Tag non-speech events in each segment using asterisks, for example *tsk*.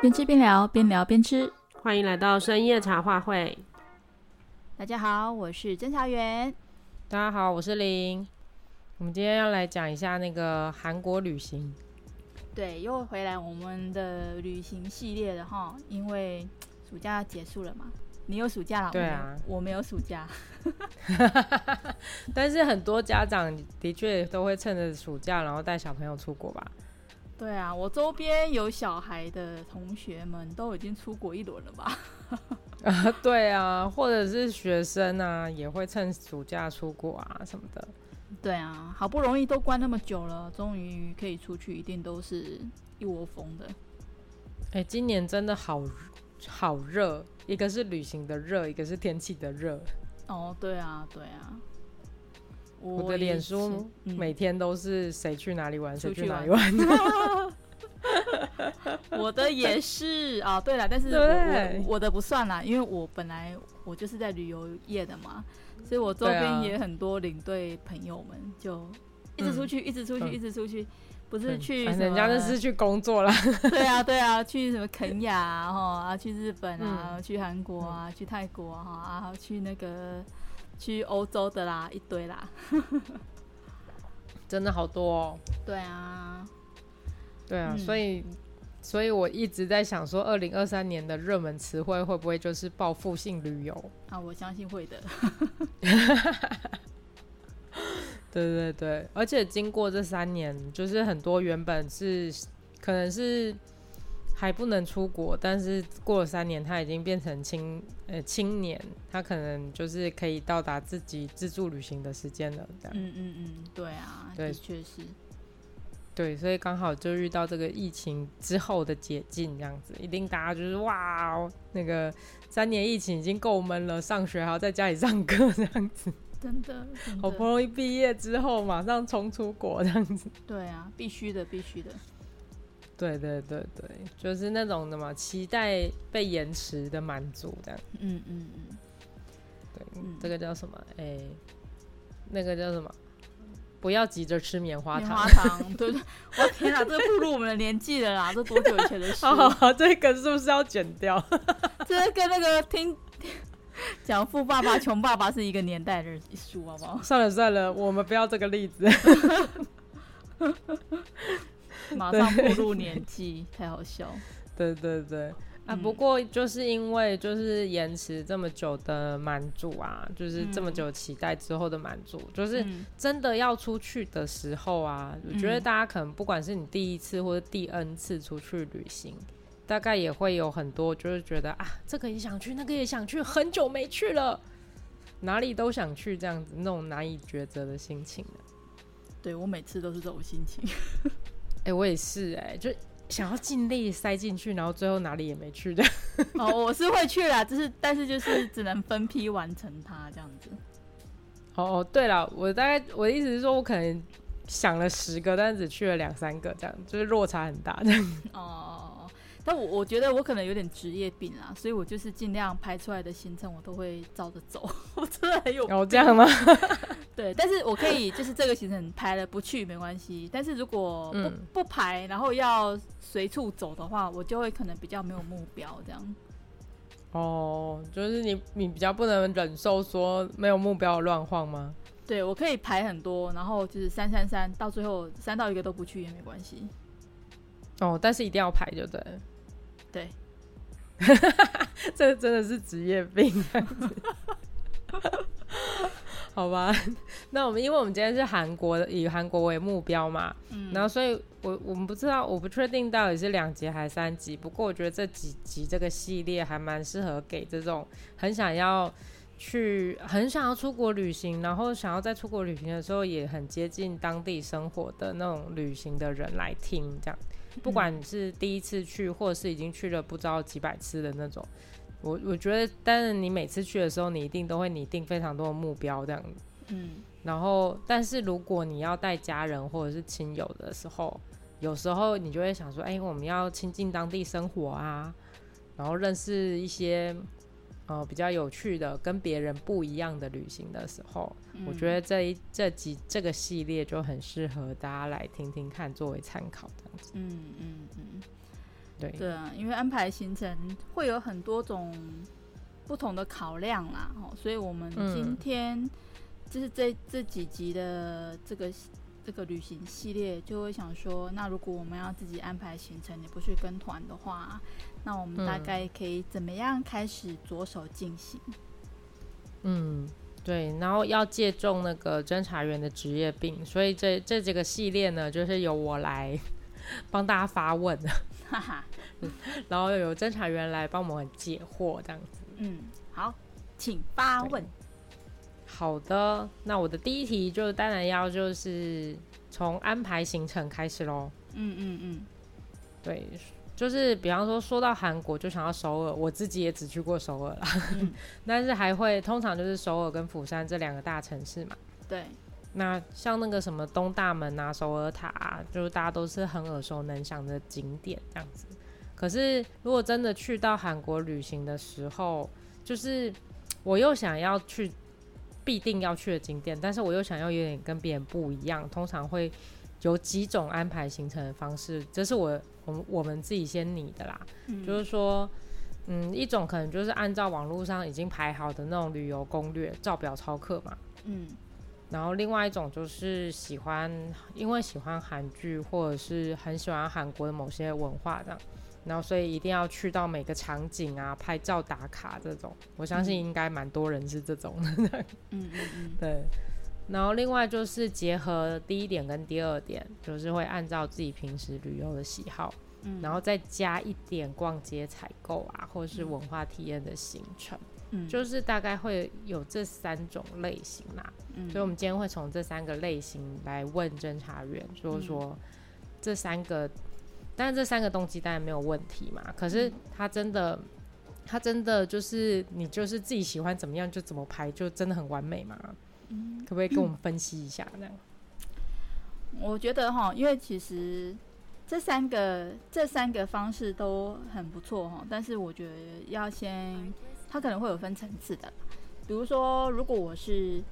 边吃边聊，边聊边吃。欢迎来到深夜茶话会。大家好，我是侦查员。大家好，我是林。我们今天要来讲一下那个韩国旅行。对，又回来我们的旅行系列了哈，因为暑假结束了嘛。你有暑假了？对啊，我没有暑假。*laughs* 但是很多家长的确都会趁着暑假，然后带小朋友出国吧。对啊，我周边有小孩的同学们都已经出国一轮了吧？啊，*laughs* 对啊，或者是学生啊，也会趁暑假出国啊什么的。对啊，好不容易都关那么久了，终于可以出去，一定都是一窝蜂的。哎，今年真的好好热，一个是旅行的热，一个是天气的热。哦，对啊，对啊。我的脸书每天都是谁去哪里玩，谁、嗯、去哪里玩。*laughs* *laughs* 我的也是。啊，对了，但是我我，我的不算啦，因为我本来我就是在旅游业的嘛，所以我周边也很多领队朋友们就一直出去，嗯、一直出去，一直出去，不是去人家那是去工作啦。*laughs* 对啊，对啊，去什么肯雅啊，啊，去日本啊，嗯、去韩国啊，嗯、去泰国啊，啊，去那个。去欧洲的啦，一堆啦，*laughs* 真的好多哦。对啊，对啊，嗯、所以，所以我一直在想说，二零二三年的热门词汇会不会就是报复性旅游啊？我相信会的。*laughs* *laughs* 对对对，而且经过这三年，就是很多原本是可能是。还不能出国，但是过了三年，他已经变成青呃青年，他可能就是可以到达自己自助旅行的时间了。这样，嗯嗯嗯，对啊，对，确实，对，所以刚好就遇到这个疫情之后的解禁，这样子，一定大家就是哇，那个三年疫情已经够闷了，上学还要在家里上课这样子，*laughs* 真的，真的，好不容易毕业之后马上冲出国这样子，对啊，必须的，必须的。对对对对，就是那种的嘛，期待被延迟的满足这样。嗯嗯嗯，对，这个叫什么？哎，那个叫什么？不要急着吃棉花糖。棉花 *laughs* 糖，对对。我天哪，这步入我们的年纪了啦，这多久以前的事？*laughs* 好好好，这个是不是要剪掉？*laughs* 这跟那个听讲富爸爸穷爸爸是一个年代的书，好不好？算了算了，我们不要这个例子。马上步入年纪，太好笑。*laughs* 对对对，啊，嗯、不过就是因为就是延迟这么久的满足啊，就是这么久期待之后的满足，嗯、就是真的要出去的时候啊，嗯、我觉得大家可能不管是你第一次或者第 N 次出去旅行，大概也会有很多就是觉得啊，这个也想去，那个也想去，很久没去了，哪里都想去，这样子那种难以抉择的心情。对，我每次都是这种心情。哎、欸，我也是哎、欸，就想要尽力塞进去，然后最后哪里也没去的。*laughs* 哦，我是会去啦，就是但是就是只能分批完成它这样子。哦，对了，我大概我的意思是说，我可能想了十个，但是只去了两三个，这样就是落差很大这样。*laughs* 哦。但我我觉得我可能有点职业病啊，所以我就是尽量排出来的行程我都会照着走。我真的很有哦，这样吗？对，但是我可以就是这个行程排了不去没关系，但是如果不、嗯、不排，然后要随处走的话，我就会可能比较没有目标这样。哦，就是你你比较不能忍受说没有目标乱晃吗？对，我可以排很多，然后就是三三三，到最后三到一个都不去也没关系。哦，但是一定要排就对。对，*laughs* 这真的是职业病，*laughs* 好吧？那我们因为我们今天是韩国的，以韩国为目标嘛，嗯，然后所以我我们不知道，我不确定到底是两集还是三集。不过我觉得这几集这个系列还蛮适合给这种很想要去、很想要出国旅行，然后想要在出国旅行的时候也很接近当地生活的那种旅行的人来听，这样。不管你是第一次去，或者是已经去了不知道几百次的那种，我我觉得，但是你每次去的时候，你一定都会拟定非常多的目标这样。嗯，然后，但是如果你要带家人或者是亲友的时候，有时候你就会想说，哎，我们要亲近当地生活啊，然后认识一些。哦，比较有趣的，跟别人不一样的旅行的时候，嗯、我觉得这一这几这个系列就很适合大家来听听看，作为参考这样子。嗯嗯嗯，对。对啊，因为安排行程会有很多种不同的考量啦，哦，所以我们今天就是这这几集的这个这个旅行系列，就会想说，那如果我们要自己安排行程，你不去跟团的话，那我们大概可以怎么样开始着手进行？嗯。对，然后要借重那个侦查员的职业病，所以这这几个系列呢，就是由我来帮大家发问，哈哈，*laughs* 然后有侦查员来帮我们解惑，这样子。嗯，好，请发问。好的，那我的第一题就当然要就是从安排行程开始喽。嗯嗯嗯，对。就是比方说，说到韩国就想到首尔，我自己也只去过首尔啦，嗯、*laughs* 但是还会通常就是首尔跟釜山这两个大城市嘛。对。那像那个什么东大门啊、首尔塔啊，就是大家都是很耳熟能详的景点这样子。可是如果真的去到韩国旅行的时候，就是我又想要去必定要去的景点，但是我又想要有点跟别人不一样，通常会有几种安排行程的方式，这是我。我我们自己先拟的啦，嗯、就是说，嗯，一种可能就是按照网络上已经排好的那种旅游攻略，照表操课嘛，嗯，然后另外一种就是喜欢，因为喜欢韩剧或者是很喜欢韩国的某些文化这样，然后所以一定要去到每个场景啊拍照打卡这种，我相信应该蛮多人是这种的，嗯嗯嗯，*laughs* 对。然后另外就是结合第一点跟第二点，就是会按照自己平时旅游的喜好，嗯，然后再加一点逛街采购啊，或者是文化体验的行程，嗯，就是大概会有这三种类型啦，嗯，所以我们今天会从这三个类型来问侦查员，说说这三个，但是这三个动机当然没有问题嘛，可是他真的，他真的就是你就是自己喜欢怎么样就怎么拍，就真的很完美嘛？可不可以跟我们分析一下？这样，我觉得哈，因为其实这三个这三个方式都很不错哈，但是我觉得要先，它可能会有分层次的。比如说，如果我是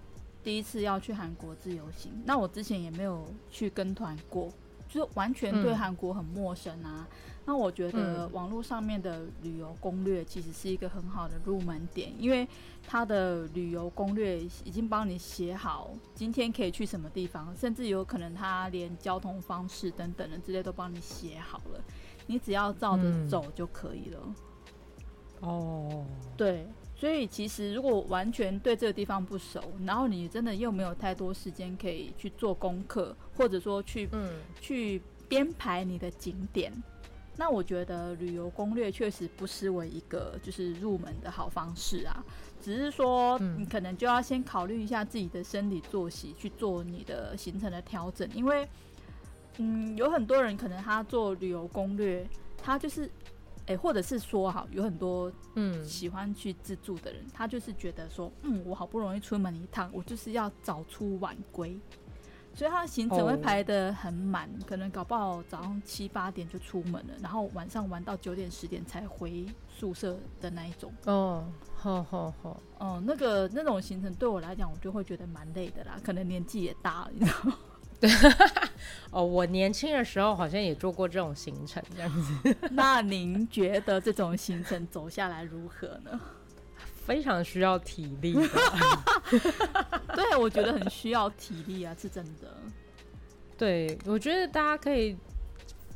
第一次要去韩国自由行，那我之前也没有去跟团过，就是完全对韩国很陌生啊。嗯那我觉得网络上面的旅游攻略其实是一个很好的入门点，因为它的旅游攻略已经帮你写好今天可以去什么地方，甚至有可能它连交通方式等等的之类都帮你写好了，你只要照着走就可以了。哦，对，所以其实如果完全对这个地方不熟，然后你真的又没有太多时间可以去做功课，或者说去嗯去编排你的景点。那我觉得旅游攻略确实不失为一个就是入门的好方式啊，只是说你可能就要先考虑一下自己的生理作息，去做你的行程的调整，因为嗯，有很多人可能他做旅游攻略，他就是诶、欸，或者是说哈，有很多嗯喜欢去自助的人，他就是觉得说，嗯，我好不容易出门一趟，我就是要早出晚归。所以他的行程会排得很满，oh. 可能搞不好早上七八点就出门了，然后晚上玩到九点十点才回宿舍的那一种。哦，好好好。哦，那个那种行程对我来讲，我就会觉得蛮累的啦。可能年纪也大了，你知道吗？对。*laughs* 哦，我年轻的时候好像也做过这种行程，这样子。*laughs* 那您觉得这种行程走下来如何呢？非常需要体力的，*laughs* 对，我觉得很需要体力啊，是真的。对，我觉得大家可以，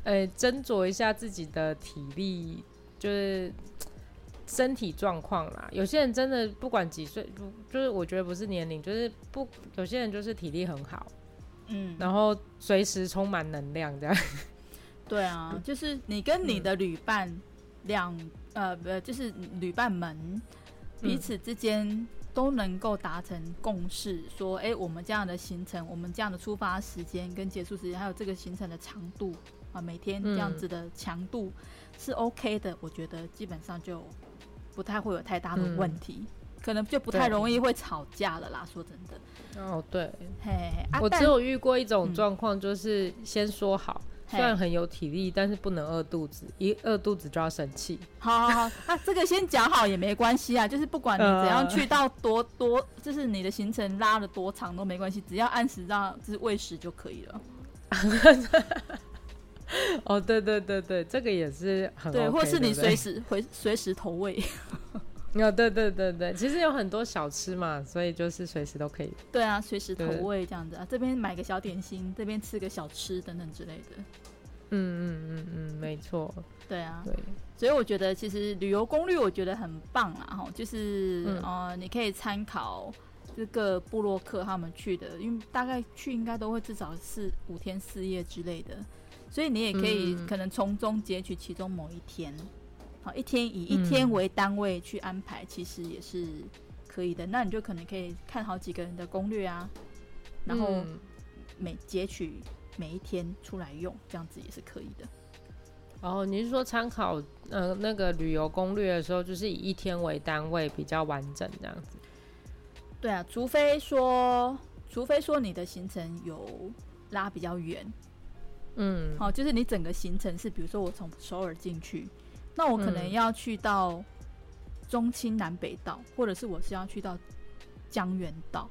呃，斟酌一下自己的体力，就是 *tsk* 身体状况啦。有些人真的不管几岁，不就是我觉得不是年龄，就是不，有些人就是体力很好，嗯，然后随时充满能量这样。*laughs* 对啊，就是你跟你的旅伴两、嗯，呃，不，就是旅伴们。彼此之间都能够达成共识，说，哎、欸，我们这样的行程，我们这样的出发时间跟结束时间，还有这个行程的长度啊，每天这样子的强度是 OK 的，我觉得基本上就不太会有太大的问题，嗯、可能就不太容易会吵架了啦。说真的，哦，对，嘿，嘿，啊、我只有遇过一种状况，就是先说好。虽然很有体力，但是不能饿肚子，一饿肚子就要生气。好好好，那，这个先讲好也没关系啊，就是不管你怎样去到多多，就是你的行程拉了多长都没关系，只要按时让就是喂食就可以了。*laughs* 哦，对对对对，这个也是很、OK、对，或是你随时回随时投喂。*laughs* 哦，对对对对，其实有很多小吃嘛，所以就是随时都可以。对啊，随时投喂这样子啊，这边买个小点心，这边吃个小吃等等之类的。嗯嗯嗯嗯，没错。对啊，对，所以我觉得其实旅游攻略我觉得很棒啊，哈，就是、嗯、呃，你可以参考这个布洛克他们去的，因为大概去应该都会至少是五天四夜之类的，所以你也可以可能从中截取其中某一天。好，一天以一天为单位去安排，其实也是可以的。嗯、那你就可能可以看好几个人的攻略啊，然后每截取每一天出来用，这样子也是可以的。哦，你是说参考呃那个旅游攻略的时候，就是以一天为单位比较完整这样子？对啊，除非说，除非说你的行程有拉比较远，嗯，好，就是你整个行程是，比如说我从首尔进去。那我可能要去到中清南北道，嗯、或者是我是要去到江原道，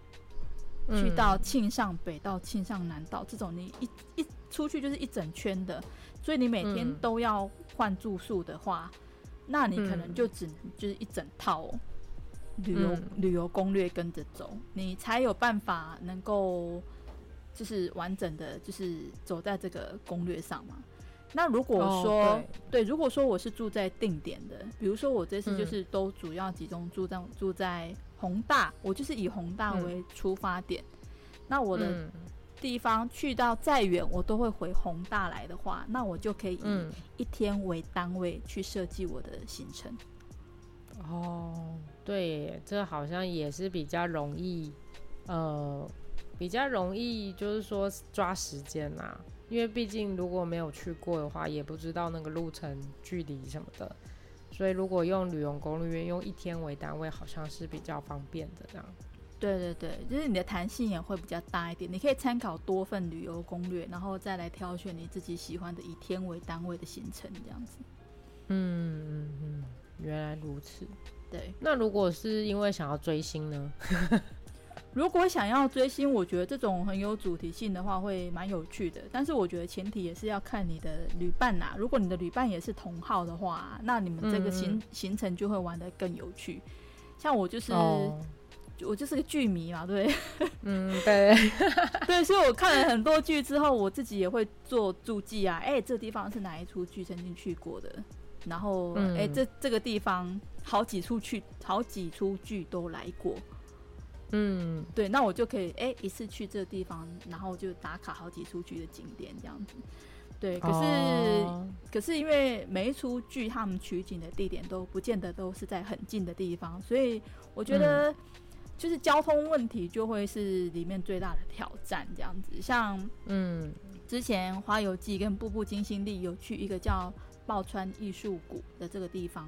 嗯、去到庆尚北道、庆尚南道这种，你一一出去就是一整圈的，所以你每天都要换住宿的话，嗯、那你可能就只能就是一整套旅游、嗯、旅游攻略跟着走，你才有办法能够就是完整的就是走在这个攻略上嘛。那如果说、oh, 对，对，如果说我是住在定点的，比如说我这次就是都主要集中住在、嗯、住在宏大，我就是以宏大为出发点，嗯、那我的地方去到再远，我都会回宏大来的话，那我就可以以一天为单位去设计我的行程。哦、oh，对，这好像也是比较容易，呃，比较容易就是说抓时间啊。因为毕竟如果没有去过的话，也不知道那个路程距离什么的，所以如果用旅游攻略用一天为单位，好像是比较方便的这样。对对对，就是你的弹性也会比较大一点，你可以参考多份旅游攻略，然后再来挑选你自己喜欢的以天为单位的行程这样子。嗯嗯嗯，原来如此。对，那如果是因为想要追星呢？如果想要追星，我觉得这种很有主题性的话会蛮有趣的。但是我觉得前提也是要看你的旅伴呐、啊。如果你的旅伴也是同号的话，那你们这个行、嗯、行程就会玩得更有趣。像我就是、哦、我就是个剧迷嘛，对，嗯，对，*laughs* 对，所以我看了很多剧之后，我自己也会做注记啊。哎、欸，这个地方是哪一出剧曾经去过的？然后，哎、嗯欸，这这个地方好几出去，好几出剧都来过。嗯，对，那我就可以哎，一次去这个地方，然后就打卡好几出剧的景点这样子。对，可是、哦、可是因为每一出剧他们取景的地点都不见得都是在很近的地方，所以我觉得就是交通问题就会是里面最大的挑战这样子。像嗯，之前《花游记》跟《步步惊心》里有去一个叫抱川艺术谷的这个地方。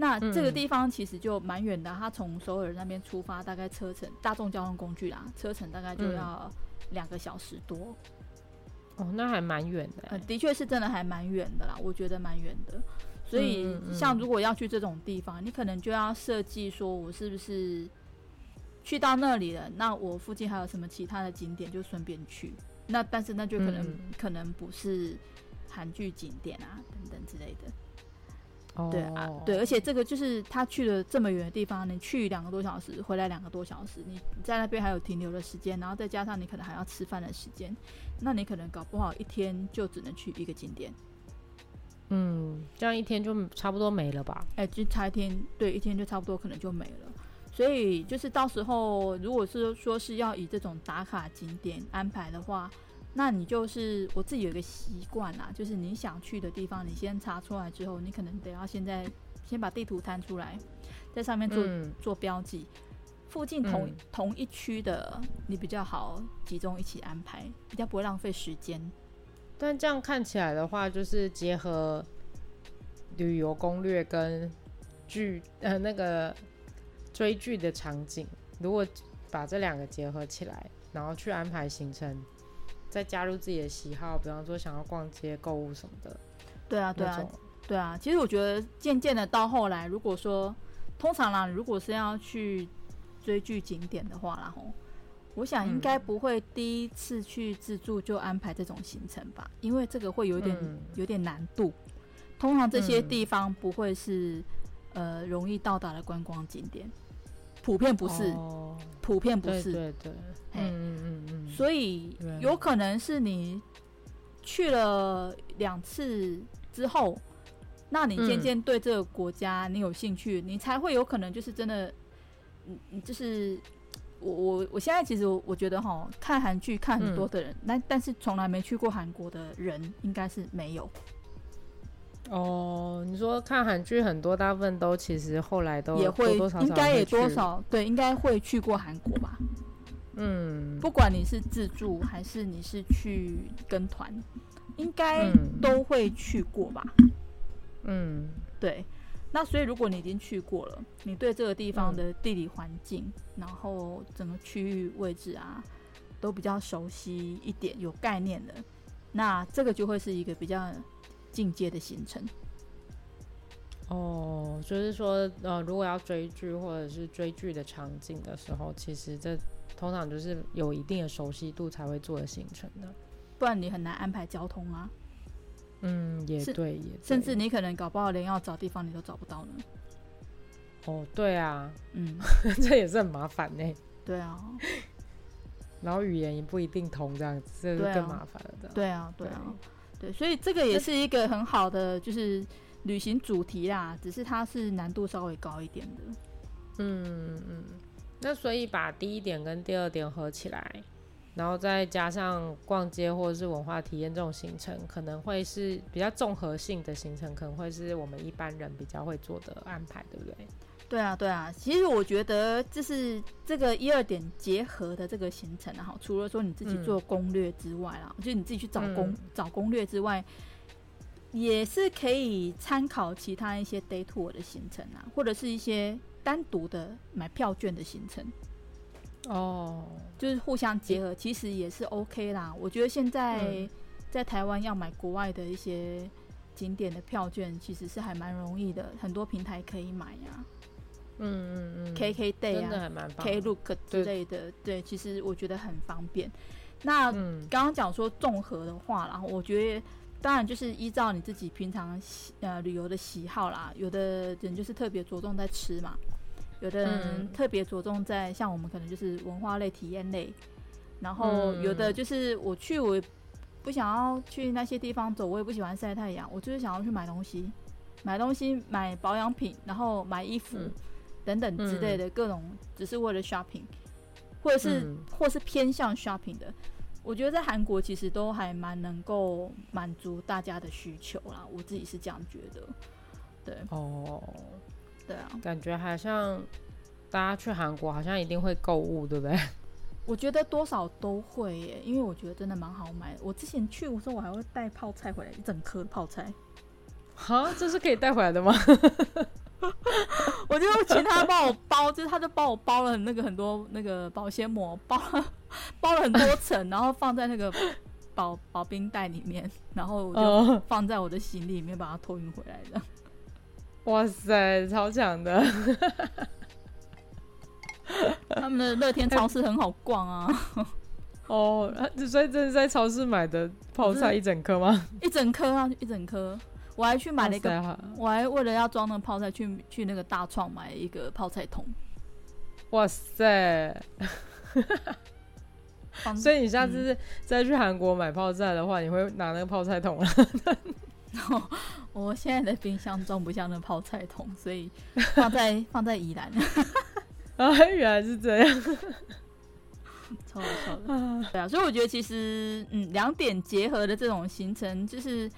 那这个地方其实就蛮远的，他从首尔那边出发，大概车程大众交通工具啦，车程大概就要两个小时多。哦，那还蛮远的。呃，的确是真的还蛮远的啦，我觉得蛮远的。所以像如果要去这种地方，你可能就要设计说，我是不是去到那里了？那我附近还有什么其他的景点，就顺便去。那但是那就可能可能不是韩剧景点啊等等之类的。对啊，对，而且这个就是他去了这么远的地方，你去两个多小时，回来两个多小时，你在那边还有停留的时间，然后再加上你可能还要吃饭的时间，那你可能搞不好一天就只能去一个景点。嗯，这样一天就差不多没了吧？哎，就差一天，对，一天就差不多可能就没了。所以就是到时候如果是说是要以这种打卡景点安排的话。那你就是我自己有一个习惯啦，就是你想去的地方，你先查出来之后，你可能得要现在先把地图摊出来，在上面做、嗯、做标记，附近同、嗯、同一区的你比较好集中一起安排，比较不会浪费时间。但这样看起来的话，就是结合旅游攻略跟剧呃那个追剧的场景，如果把这两个结合起来，然后去安排行程。再加入自己的喜好，比方说想要逛街、购物什么的。对啊，对啊，对啊。其实我觉得渐渐的到后来，如果说通常啦，如果是要去追剧景点的话，然后我想应该不会第一次去自助就安排这种行程吧，因为这个会有点、嗯、有点难度。通常这些地方不会是、嗯、呃容易到达的观光景点，普遍不是，哦、普遍不是。对对对，嗯嗯嗯嗯。所以有可能是你去了两次之后，那你渐渐对这个国家你有兴趣，嗯、你才会有可能就是真的，嗯嗯，就是。我我我现在其实我我觉得哈，看韩剧看很多的人，那、嗯、但是从来没去过韩国的人应该是没有。哦，你说看韩剧很多，大部分都其实后来都也会，多多少少应该也多少对，应该会去过韩国吧。嗯，不管你是自助还是你是去跟团，应该都会去过吧。嗯，对。那所以，如果你已经去过了，你对这个地方的地理环境，嗯、然后整个区域位置啊，都比较熟悉一点，有概念的，那这个就会是一个比较进阶的行程。哦，就是说，呃，如果要追剧或者是追剧的场景的时候，其实这通常就是有一定的熟悉度才会做的行程的，不然你很难安排交通啊。嗯，也对，也对，甚至你可能搞不好连要找地方你都找不到呢。哦，对啊，嗯，*laughs* 这也是很麻烦呢。*laughs* 对啊，然后语言也不一定通，这样子这就更麻烦了的。对啊，对啊，对，所以这个也是一个很好的就是旅行主题啦，只是它是难度稍微高一点的。嗯嗯，那所以把第一点跟第二点合起来。然后再加上逛街或者是文化体验这种行程，可能会是比较综合性的行程，可能会是我们一般人比较会做的安排，对不对？对啊，对啊。其实我觉得就是这个一二点结合的这个行程啊，除了说你自己做攻略之外啦，嗯、就你自己去找攻、嗯、找攻略之外，也是可以参考其他一些 day tour 的行程啊，或者是一些单独的买票券的行程。哦，就是互相结合，其实也是 OK 啦。我觉得现在在台湾要买国外的一些景点的票券，其实是还蛮容易的，很多平台可以买呀。嗯嗯嗯，KK Day 啊，Klook 之类的，对，其实我觉得很方便。那刚刚讲说综合的话，然后我觉得当然就是依照你自己平常呃旅游的喜好啦，有的人就是特别着重在吃嘛。有的人特别着重在像我们可能就是文化类、体验类，然后有的就是我去，我不想要去那些地方走，我也不喜欢晒太阳，我就是想要去买东西，买东西、买保养品，然后买衣服等等之类的各种，只是为了 shopping，或者是或是偏向 shopping 的，我觉得在韩国其实都还蛮能够满足大家的需求啦，我自己是这样觉得，对，哦。对啊，感觉好像大家去韩国好像一定会购物，对不对？我觉得多少都会耶，因为我觉得真的蛮好买的。我之前去的时候，我还会带泡菜回来，一整颗泡菜。哈，这是可以带回来的吗？我就请他帮我包，就是他就帮我包了那个很多那个保鲜膜，包了 *laughs* 包了很多层，然后放在那个保保冰袋里面，然后我就放在我的行李里面，把它托运回来的。哇塞，超强的！*laughs* 他们的乐天超市很好逛啊。*laughs* 哦，所以这是在超市买的泡菜一整颗吗？一整颗啊，一整颗。我还去买了一个，我还为了要装那个泡菜，去去那个大创买一个泡菜桶。哇塞！*laughs* 所以你下次再去韩国买泡菜的话，你会拿那个泡菜桶啊？*laughs* 我现在的冰箱装不下那泡菜桶，所以放在放在宜兰。*laughs* 啊，原来是这样，*laughs* 超好笑的。对啊，所以我觉得其实，嗯，两点结合的这种行程，就是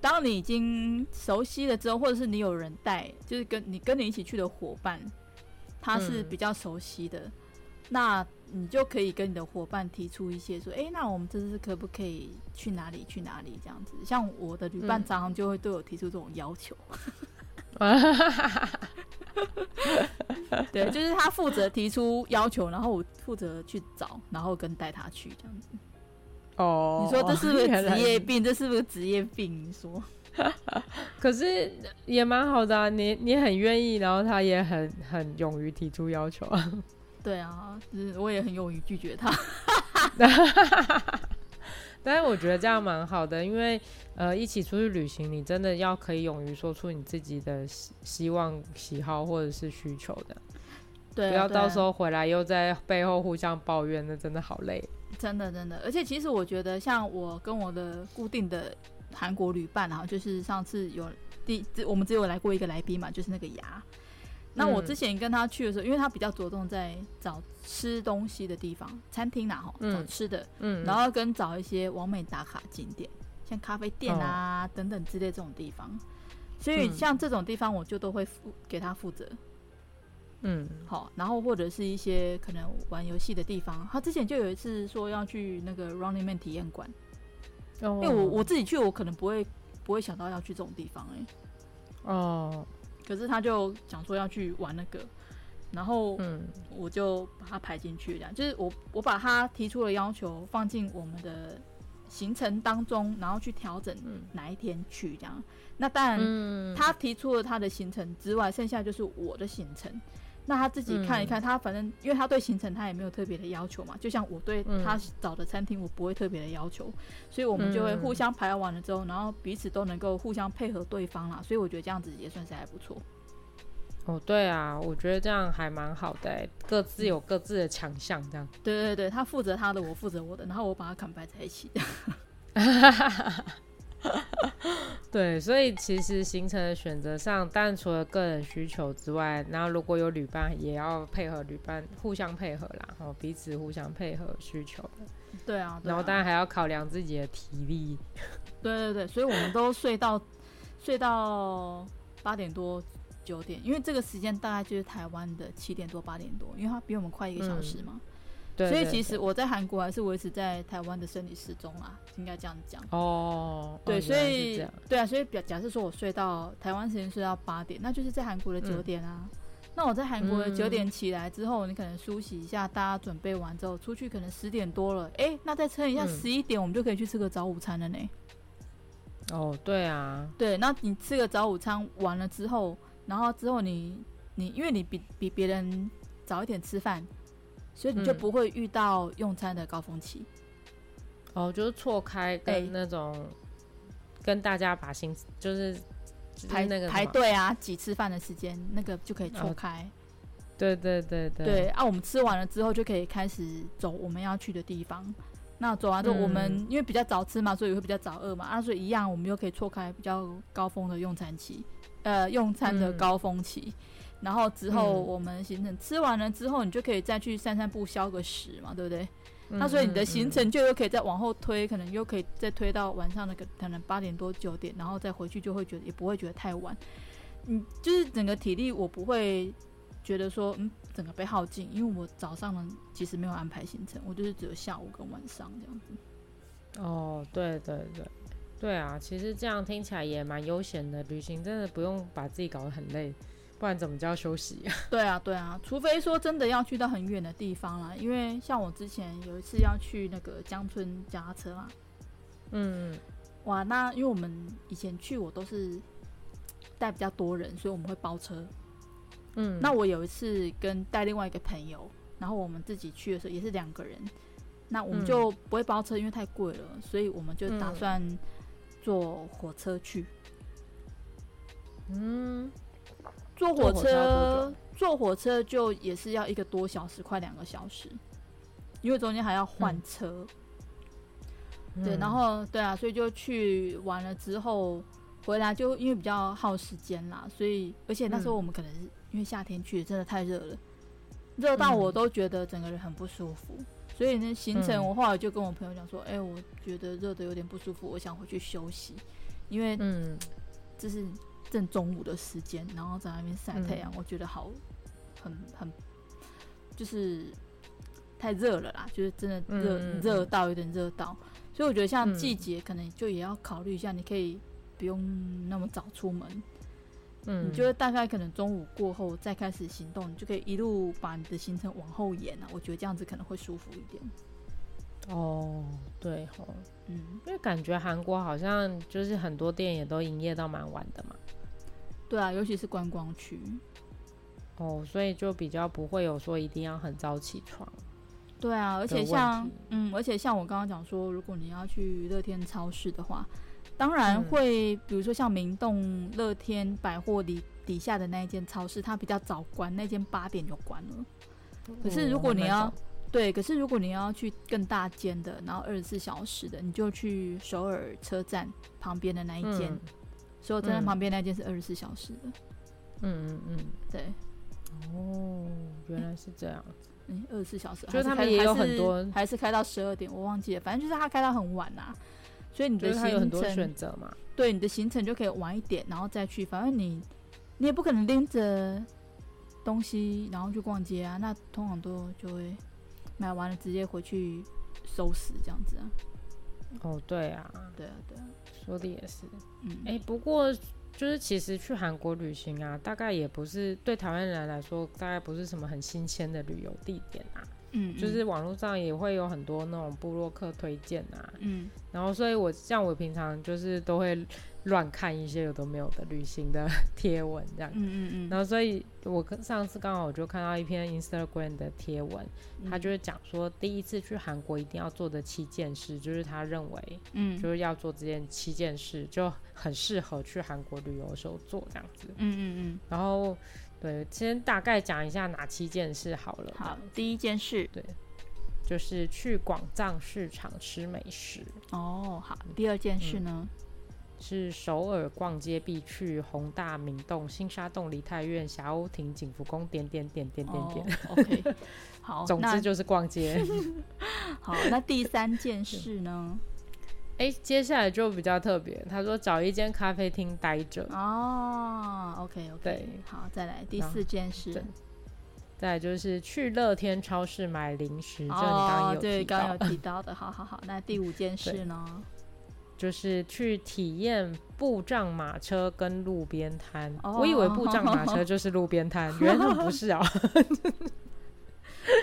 当你已经熟悉了之后，或者是你有人带，就是跟你跟你一起去的伙伴，他是比较熟悉的，嗯、那。你就可以跟你的伙伴提出一些说，哎、欸，那我们这次可不可以去哪里？去哪里？这样子，像我的旅伴常常就会对我提出这种要求。嗯、*laughs* 对，就是他负责提出要求，然后我负责去找，然后跟带他去这样子。哦，你说这是不是职业病？*laughs* 这是不是职业病？你说？*laughs* 可是也蛮好的啊，你你很愿意，然后他也很很勇于提出要求啊。对啊，就是我也很勇于拒绝他。*laughs* 但是我觉得这样蛮好的，因为呃，一起出去旅行，你真的要可以勇于说出你自己的希希望、喜好或者是需求的。对啊，不要到时候回来又在背后互相抱怨，那真的好累。真的真的，而且其实我觉得，像我跟我的固定的韩国旅伴啊，就是上次有第我们只有来过一个来宾嘛，就是那个牙。那我之前跟他去的时候，因为他比较着重在找吃东西的地方，餐厅呐，哈，找吃的，嗯，然后跟找一些完美打卡景点，像咖啡店啊等等之类这种地方。所以像这种地方，我就都会负给他负责。嗯，好，然后或者是一些可能玩游戏的地方，他之前就有一次说要去那个 Running Man 体验馆，因为我我自己去，我可能不会不会想到要去这种地方，哎，哦。可是他就讲说要去玩那个，然后我就把他排进去，这样就是我我把他提出的要求放进我们的行程当中，然后去调整哪一天去这样。那当然，他提出了他的行程之外，剩下就是我的行程。那他自己看一看，他反正因为他对行程他也没有特别的要求嘛，就像我对他找的餐厅我不会特别的要求，所以我们就会互相排完了之后，然后彼此都能够互相配合对方啦，所以我觉得这样子也算是还不错。哦，对啊，我觉得这样还蛮好的，各自有各自的强项，这样。对对对，他负责他的，我负责我的，然后我把它 combine 在一起。*laughs* *laughs* 对，所以其实行程的选择上，当然除了个人需求之外，然后如果有旅伴，也要配合旅伴，互相配合啦，然后彼此互相配合需求的。对啊，然后当然还要考量自己的体力。对对对，所以我们都睡到睡到八点多九点，因为这个时间大概就是台湾的七点多八点多，因为它比我们快一个小时嘛。嗯对对对，所以其实我在韩国还是维持在台湾的生理时钟啊，应该这样讲。哦，对，所以对啊，所以表假设说我睡到台湾时间睡到八点，那就是在韩国的九点啊。嗯、那我在韩国的九点起来之后，嗯、你可能梳洗一下，大家准备完之后出去，可能十点多了，哎、欸，那再撑一下十一点，我们就可以去吃个早午餐了呢。哦，对啊，对，那你吃个早午餐完了之后，然后之后你你因为你比比别人早一点吃饭。所以你就不会遇到用餐的高峰期，嗯、哦，就是错开跟那种跟大家把心就是排那个排队啊挤吃饭的时间，那个就可以错开。哦、对对对对。对啊，我们吃完了之后就可以开始走我们要去的地方。那走完之后，我们、嗯、因为比较早吃嘛，所以会比较早饿嘛。啊，所以一样，我们又可以错开比较高峰的用餐期，呃，用餐的高峰期。嗯然后之后我们行程吃完了之后，你就可以再去散散步消个食嘛，对不对？嗯、那所以你的行程就又可以再往后推，可能又可以再推到晚上那个可能八点多九点，然后再回去就会觉得也不会觉得太晚。嗯，就是整个体力我不会觉得说嗯整个被耗尽，因为我早上呢其实没有安排行程，我就是只有下午跟晚上这样子。哦，对对对，对啊，其实这样听起来也蛮悠闲的，旅行真的不用把自己搞得很累。不然怎么叫休息？*laughs* 对啊，对啊，除非说真的要去到很远的地方啦，因为像我之前有一次要去那个江村脚踏车嘛，嗯，哇，那因为我们以前去我都是带比较多人，所以我们会包车，嗯，那我有一次跟带另外一个朋友，然后我们自己去的时候也是两个人，那我们就不会包车，因为太贵了，所以我们就打算坐火车去，嗯。坐火车，坐火车就也是要一个多小时，快两个小时，因为中间还要换车。嗯、对，然后对啊，所以就去完了之后回来，就因为比较耗时间啦，所以而且那时候我们可能是因为夏天去，真的太热了，热到我都觉得整个人很不舒服。所以呢，行程我后来就跟我朋友讲说，哎、欸，我觉得热的有点不舒服，我想回去休息，因为嗯，就是。正中午的时间，然后在那边晒太阳，嗯、我觉得好，很很，就是太热了啦，就是真的热热、嗯、到有点热到，所以我觉得像季节可能就也要考虑一下，你可以不用那么早出门，嗯，你觉得大概可能中午过后再开始行动，你就可以一路把你的行程往后延啊，我觉得这样子可能会舒服一点。哦，对吼，嗯，因为感觉韩国好像就是很多店也都营业到蛮晚的嘛。对啊，尤其是观光区。哦，所以就比较不会有说一定要很早起床。对啊，而且像嗯，而且像我刚刚讲说，如果你要去乐天超市的话，当然会，嗯、比如说像明洞乐天百货里底下的那一间超市，它比较早关，那间八点就关了。可是如果你要、嗯、对，可是如果你要去更大间的，然后二十四小时的，你就去首尔车站旁边的那一间，嗯、首尔车站旁边那间是二十四小时的。嗯嗯嗯，对。哦，原来是这样。嗯，二十四小时，就是他们也有很多，还是开到十二点，我忘记了。反正就是他开到很晚呐、啊，所以你的行程有很多选择嘛。对，你的行程就可以晚一点，然后再去。反正你，你也不可能拎着东西然后去逛街啊。那通常都就会买完了直接回去收拾这样子啊。哦，对啊，对啊，对啊，说的也是。嗯，哎、欸，不过。就是其实去韩国旅行啊，大概也不是对台湾人来说，大概不是什么很新鲜的旅游地点啊。嗯，嗯，就是网络上也会有很多那种部落客推荐啊。嗯，然后所以我像我平常就是都会。乱看一些有都没有的旅行的贴文这样，嗯嗯嗯，然后所以我上次刚好我就看到一篇 Instagram 的贴文，嗯、他就是讲说第一次去韩国一定要做的七件事，就是他认为，嗯，就是要做这件七件事就很适合去韩国旅游的时候做这样子，嗯嗯嗯，然后对，先大概讲一下哪七件事好了。好，第一件事，对，就是去广藏市场吃美食。哦，好，第二件事呢？嗯是首尔逛街必去宏大、明洞、新沙洞、梨泰院、霞鸥亭、景福宫，点点点点点点。Oh, OK，好，*laughs* 总之就是逛街。*laughs* 好，那第三件事呢？哎，接下来就比较特别。他说找一间咖啡厅待着。哦、oh,，OK OK，对，好，再来第四件事。再来就是去乐天超市买零食。哦、oh,，对，刚刚有提到的。好好好，那第五件事 *laughs* 呢？就是去体验布障马车跟路边摊，oh, 我以为布障马车就是路边摊，*laughs* 原来不是啊。*laughs*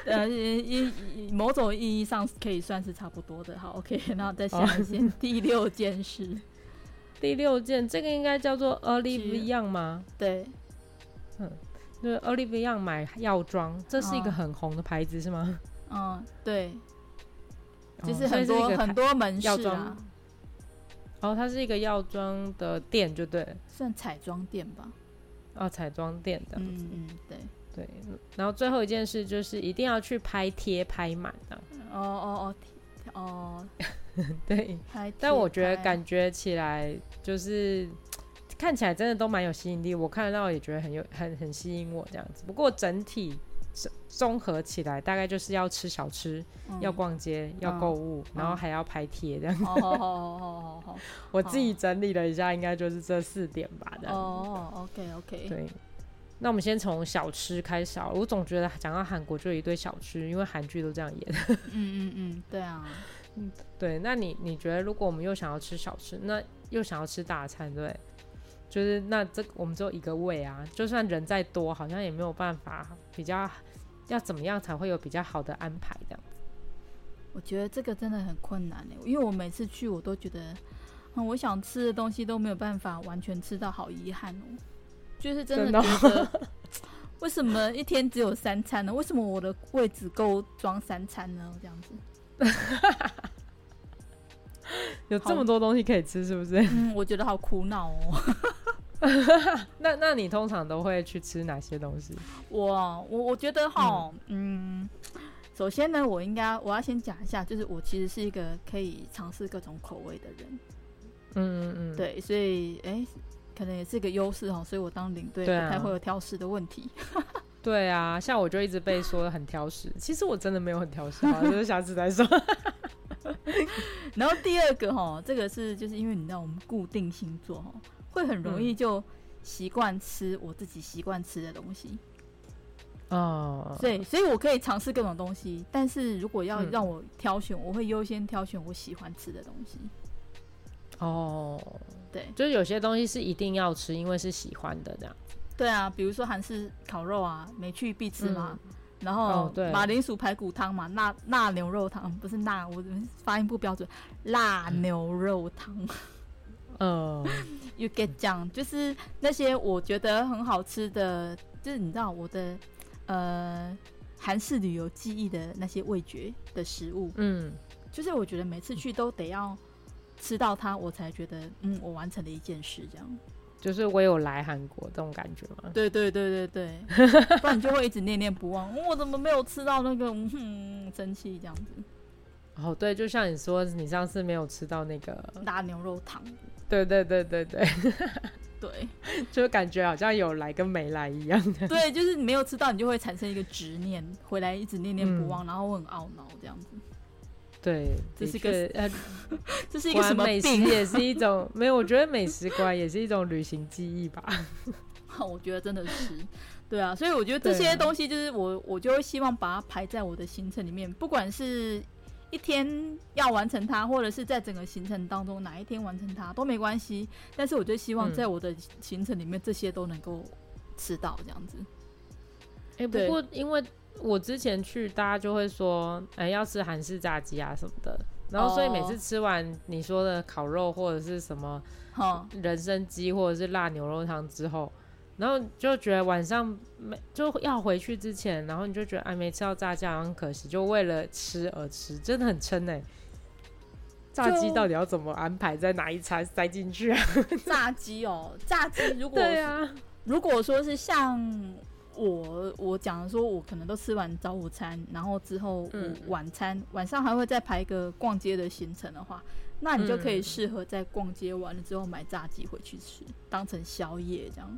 呃，一某种意义上可以算是差不多的。好，OK，然后再想一件 *laughs* 第六件事，第六件这个应该叫做 Olive Young 吗？对，嗯，就是 Olive Young 买药妆，这是一个很红的牌子是吗？嗯，对，就是很多、哦、很多门市啊。然后它是一个药妆的店，就对，算彩妆店吧。哦，彩妆店的。嗯嗯，对对。然后最后一件事就是一定要去拍贴拍满的。哦哦哦哦，*laughs* 对。但我觉得感觉起来就是看起来真的都蛮有吸引力，我看得到也觉得很有很很吸引我这样子。不过整体。综合起来，大概就是要吃小吃，嗯、要逛街，嗯、要购物，嗯、然后还要拍贴这样子。*laughs* 我自己整理了一下，应该就是这四点吧。哦，OK OK。对，那我们先从小吃开始。我总觉得讲到韩国就有一堆小吃，因为韩剧都这样演。*laughs* 嗯嗯嗯，对啊。嗯，对。那你你觉得，如果我们又想要吃小吃，那又想要吃大餐，对？就是那这我们只有一个胃啊，就算人再多，好像也没有办法比较。要怎么样才会有比较好的安排？这样子，我觉得这个真的很困难呢，因为我每次去，我都觉得，嗯，我想吃的东西都没有办法完全吃到，好遗憾哦。就是真的觉得，*laughs* 为什么一天只有三餐呢？为什么我的胃只够装三餐呢？这样子，*laughs* 有这么多东西可以吃，是不是？嗯，我觉得好苦恼哦。*laughs* 那那你通常都会去吃哪些东西？我我我觉得哈，嗯，嗯，首先呢，我应该我要先讲一下，就是我其实是一个可以尝试各种口味的人，嗯嗯嗯，对，所以哎、欸，可能也是个优势哈，所以我当领队不太会有挑食的问题。*laughs* 对啊，像我就一直被说的很挑食，其实我真的没有很挑食，就是下次再说。*laughs* 然后第二个哈，这个是就是因为你知道我们固定星座哈。会很容易就习惯吃我自己习惯吃的东西，哦，对，所以我可以尝试各种东西，但是如果要让我挑选，嗯、我会优先挑选我喜欢吃的东西。哦，对，就是有些东西是一定要吃，因为是喜欢的这样。对啊，比如说韩式烤肉啊，没去必吃嘛。嗯、然后马铃薯排骨汤嘛，辣辣牛肉汤不是辣，我发音不标准，辣牛肉汤。嗯，*laughs* You get 酱就是那些我觉得很好吃的就是你知道我的呃韩式旅游记忆的那些味觉的食物，嗯，就是我觉得每次去都得要吃到它，我才觉得嗯，我完成了一件事，这样。就是我有来韩国这种感觉吗？对对对对对，不然你就会一直念念不忘。我怎么没有吃到那个？嗯，生气这样子。哦，对，就像你说，你上次没有吃到那个辣牛肉汤。对对对对对，对，*laughs* *laughs* 就感觉好像有来跟没来一样的。对，就是你没有吃到，你就会产生一个执念，回来一直念念不忘，嗯、然后我很懊恼这样子。对，这是一个呃，*laughs* 这是一个什么美食也是一种没有，我觉得美食观也是一种旅行记忆吧。我觉得真的是，对啊，所以我觉得这些东西就是我，我就会希望把它排在我的行程里面，不管是一天要完成它，或者是在整个行程当中哪一天完成它都没关系。但是我就希望在我的行程里面，这些都能够吃到这样子。哎、欸，不过因为。我之前去，大家就会说，哎、欸，要吃韩式炸鸡啊什么的。然后，所以每次吃完你说的烤肉或者是什么人参鸡或者是辣牛肉汤之后，然后就觉得晚上没就要回去之前，然后你就觉得哎，没吃到炸鸡很可惜，就为了吃而吃，真的很撑哎。炸鸡到底要怎么安排，在哪一餐塞进去啊？炸鸡哦，炸鸡如果 *laughs* 对啊，如果说是像。我我讲的说，我可能都吃完早午餐，然后之后晚餐、嗯、晚上还会再排一个逛街的行程的话，那你就可以适合在逛街完了之后买炸鸡回去吃，当成宵夜这样。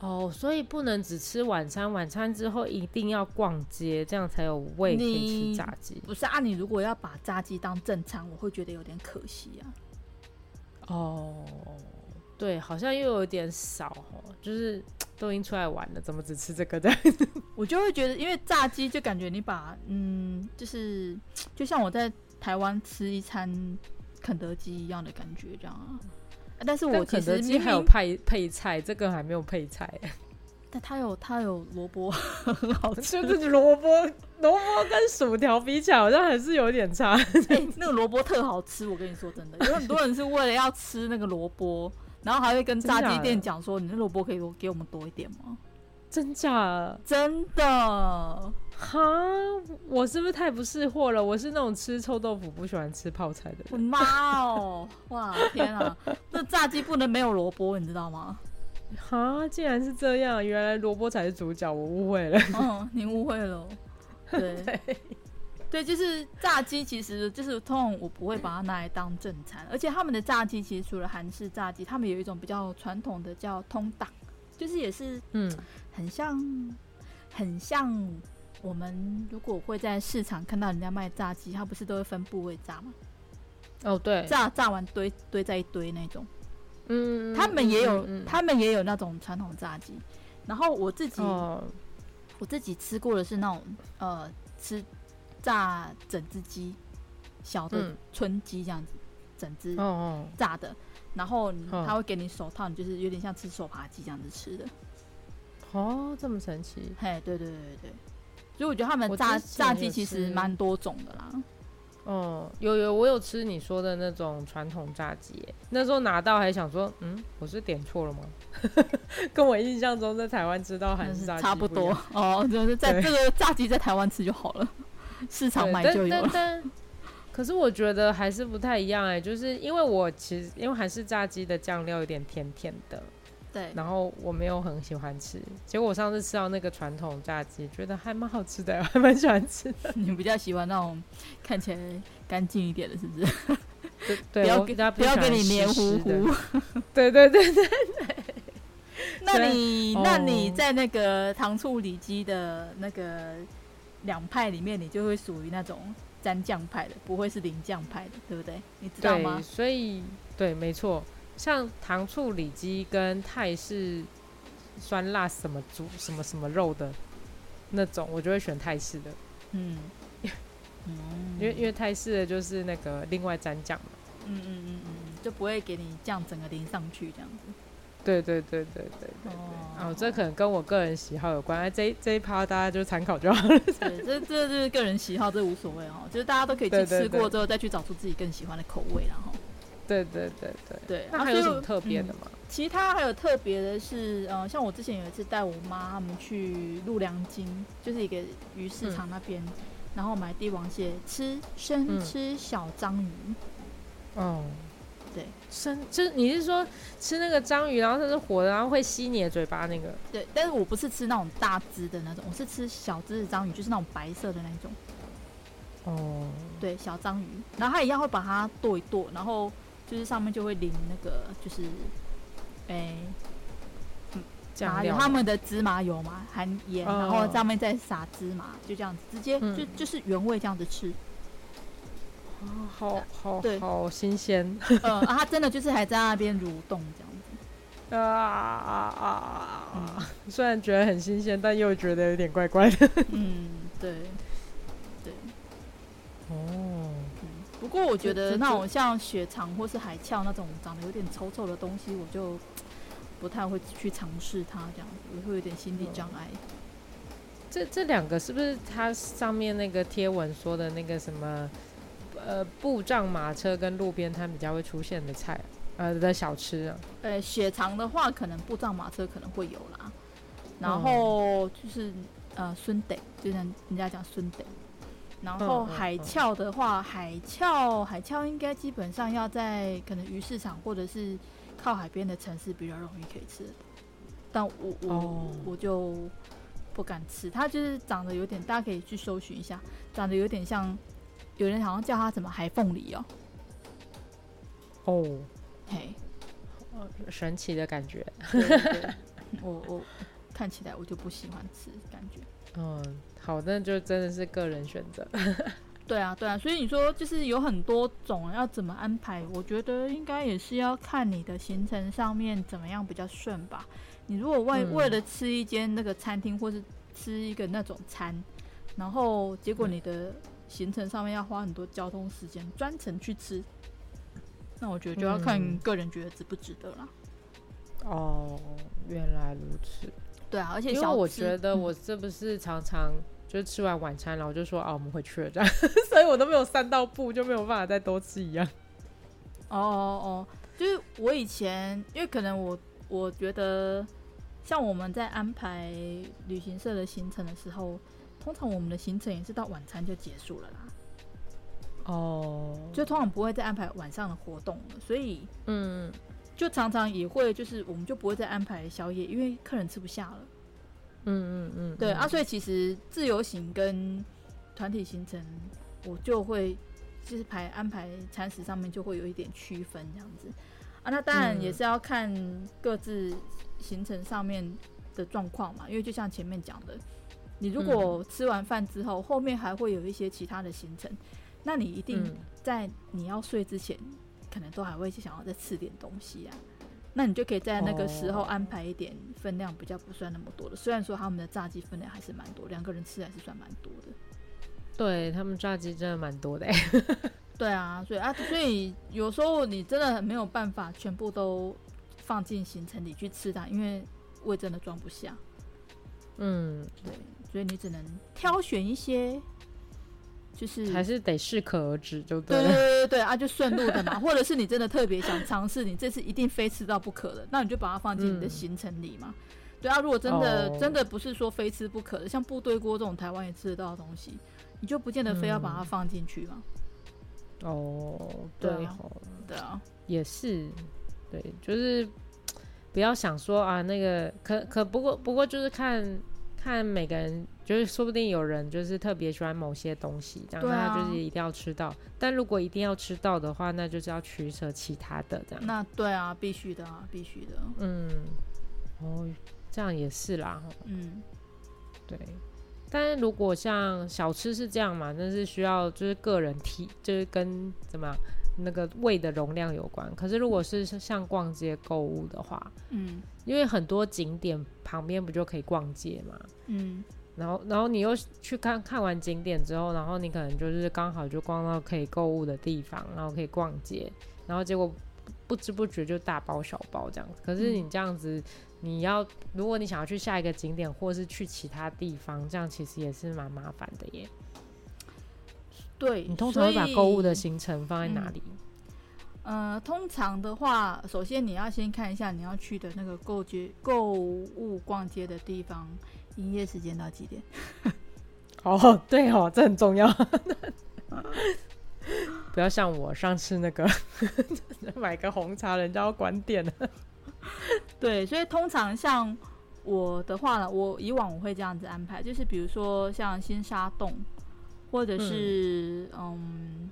哦，所以不能只吃晚餐，晚餐之后一定要逛街，这样才有胃可以吃炸鸡。不是啊，你如果要把炸鸡当正餐，我会觉得有点可惜啊。哦，对，好像又有点少哦，就是。都已经出来玩了，怎么只吃这个的？*laughs* 我就会觉得，因为炸鸡就感觉你把嗯，就是就像我在台湾吃一餐肯德基一样的感觉，这样啊。但是我肯德基还有配配菜，这个还没有配菜。但它有它有萝卜，*laughs* 很好吃。就是萝卜萝卜跟薯条比起来，好像还是有点差。欸、那个萝卜特好吃，我跟你说真的，有很多人是为了要吃那个萝卜。然后还会跟炸鸡店讲说：“你那萝卜可以给我们多一点吗？”真假？真的？哈，我是不是太不识货了？我是那种吃臭豆腐不喜欢吃泡菜的人。我妈哦！哇天啊！*laughs* 那炸鸡不能没有萝卜，你知道吗？哈，竟然是这样！原来萝卜才是主角，我误会了。嗯，您误会了。对。*laughs* 对对，就是炸鸡，其实就是通常我不会把它拿来当正餐，而且他们的炸鸡其实除了韩式炸鸡，他们有一种比较传统的叫通档，就是也是嗯，很像很像我们如果会在市场看到人家卖炸鸡，它不是都会分部位炸吗？哦，对，炸炸完堆堆在一堆那种，嗯，他们也有，他们也有那种传统炸鸡，然后我自己、哦、我自己吃过的是那种呃吃。炸整只鸡，小的春鸡这样子，嗯、整只炸的，哦哦然后他会给你手套，你就是有点像吃手扒鸡这样子吃的。哦，这么神奇！嘿，对对对对，所以我觉得他们炸炸鸡其实蛮多种的啦。哦，有有，我有吃你说的那种传统炸鸡，那时候拿到还想说，嗯，我是点错了吗？*laughs* 跟我印象中在台湾吃到韩式炸鸡差不多哦，就是在这个炸鸡在台湾吃就好了。市场买就有了，但，但，但可是我觉得还是不太一样哎、欸，就是因为我其实因为韩式炸鸡的酱料有点甜甜的，对，然后我没有很喜欢吃，结果我上次吃到那个传统炸鸡，觉得还蛮好吃的，*laughs* 还蛮喜欢吃的。*laughs* 你比较喜欢那种看起来干净一点的，是不是？对，对不要给他不要给你黏糊糊。*laughs* 对对对对，对。那你那你在那个糖醋里脊的那个。两派里面，你就会属于那种沾酱派的，不会是淋酱派的，对不对？你知道吗？所以对，没错，像糖醋里脊跟泰式酸辣什么猪什么什么肉的那种，我就会选泰式的。嗯，*laughs* 嗯，因为因为泰式的就是那个另外沾酱嘛。嗯嗯嗯嗯，就不会给你酱整个淋上去这样子。对对对对对对，哦，哦，这可能跟我个人喜好有关，哎，这一这一趴大家就参考就好了。对，这这就是个人喜好，这无所谓哦，就是大家都可以去吃过之后再去找出自己更喜欢的口味，然后。对对对对对，那还有什么特别的吗？嗯，其他还有特别的是，呃，像我之前有一次带我妈他们去陆良津，就是一个鱼市场那边，嗯、然后买帝王蟹吃生吃小章鱼。嗯、哦，对，生就是你是说吃那个章鱼，然后它是活的，然后会吸你的嘴巴那个？对，但是我不是吃那种大只的那种，我是吃小只的章鱼，就是那种白色的那种。哦，对，小章鱼，然后它一样会把它剁一剁，然后就是上面就会淋那个就是。哎，嗯，酱料他们的芝麻油嘛，含盐，然后上面再撒芝麻，就这样子，直接就就是原味这样子吃。哦，好好对，好新鲜。*laughs* 嗯，啊，它真的就是还在那边蠕动这样子。啊啊啊啊！*laughs* 虽然觉得很新鲜，但又觉得有点怪怪的。嗯，对，对。哦。不过我觉得那种像血肠或是海鞘那种长得有点臭臭的东西，我就不太会去尝试它，这样子我会有点心理障碍。这这两个是不是它上面那个贴文说的那个什么呃布障马车跟路边摊比较会出现的菜呃的小吃啊？呃，血肠的话，可能布障马车可能会有啦。然后就是呃孙得，就像人家讲孙得。然后海鞘的话，海鞘海鞘应该基本上要在可能鱼市场或者是靠海边的城市比较容易可以吃，但我我、oh. 我就不敢吃，它就是长得有点，大家可以去搜寻一下，长得有点像，有人好像叫它什么海凤梨哦。哦，嘿，神奇的感觉。对对对 *laughs* 我我看起来我就不喜欢吃，感觉。嗯，好，那就真的是个人选择。*laughs* 对啊，对啊，所以你说就是有很多种要怎么安排，我觉得应该也是要看你的行程上面怎么样比较顺吧。你如果为为了吃一间那个餐厅，或是吃一个那种餐，然后结果你的行程上面要花很多交通时间专程去吃，那我觉得就要看个人觉得值不值得啦。哦，原来如此。对啊，而且因为我觉得我是不是常常就吃完晚餐，然后就说啊，我们回去了这样，*laughs* 所以我都没有散到步，就没有办法再多吃一样。哦哦哦，就是我以前，因为可能我我觉得，像我们在安排旅行社的行程的时候，通常我们的行程也是到晚餐就结束了啦。哦，就通常不会再安排晚上的活动了，所以嗯。就常常也会，就是我们就不会再安排宵夜，因为客人吃不下了。嗯嗯嗯，对啊，所以其实自由行跟团体行程，我就会就是排安排餐食上面就会有一点区分这样子啊。那当然也是要看各自行程上面的状况嘛，因为就像前面讲的，你如果吃完饭之后，后面还会有一些其他的行程，那你一定在你要睡之前。可能都还会想要再吃点东西啊，那你就可以在那个时候安排一点分量比较不算那么多的。虽然说他们的炸鸡分量还是蛮多，两个人吃还是算蛮多的。对，他们炸鸡真的蛮多的。*laughs* 对啊，所以啊，所以有时候你真的没有办法全部都放进行程里去吃它，因为胃真的装不下。嗯，对，所以你只能挑选一些。就是还是得适可而止，就对。对对对对啊，就顺路的嘛，或者是你真的特别想尝试，你这次一定非吃到不可的，那你就把它放进你的行程里嘛。嗯、对啊，如果真的、哦、真的不是说非吃不可的，像部队锅这种台湾也吃得到的东西，你就不见得非要把它放进去嘛。哦，对，对啊，对啊，也是，对，就是不要想说啊，那个可可不过不过就是看。看每个人，就是说不定有人就是特别喜欢某些东西，这样那他就是一定要吃到。但如果一定要吃到的话，那就是要取舍其他的这样。那对啊，必须的啊，必须的。嗯，哦，这样也是啦。嗯，对。但是如果像小吃是这样嘛，那是需要就是个人体，就是跟怎么样？那个胃的容量有关，可是如果是像逛街购物的话，嗯，因为很多景点旁边不就可以逛街嘛，嗯，然后然后你又去看看完景点之后，然后你可能就是刚好就逛到可以购物的地方，然后可以逛街，然后结果不知不觉就大包小包这样子。可是你这样子，嗯、你要如果你想要去下一个景点，或是去其他地方，这样其实也是蛮麻烦的耶。对，你通常会把购物的行程放在哪里？呃，通常的话，首先你要先看一下你要去的那个购街购物逛街的地方，营业时间到几点？*laughs* 哦，对哦，这很重要。*laughs* 不要像我上次那个 *laughs* 买个红茶，人家要关店了。对，所以通常像我的话呢，我以往我会这样子安排，就是比如说像新沙洞，或者是嗯。嗯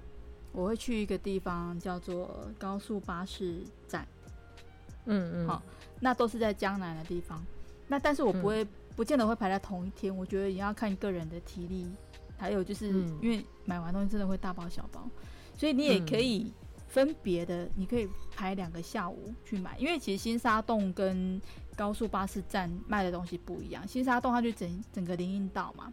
我会去一个地方叫做高速巴士站，嗯嗯，好，那都是在江南的地方。那但是我不会，嗯、不见得会排在同一天。我觉得也要看个人的体力，还有就是因为买完东西真的会大包小包，所以你也可以分别的，你可以排两个下午去买。因为其实新沙洞跟高速巴士站卖的东西不一样，新沙洞它就整整个林荫道嘛，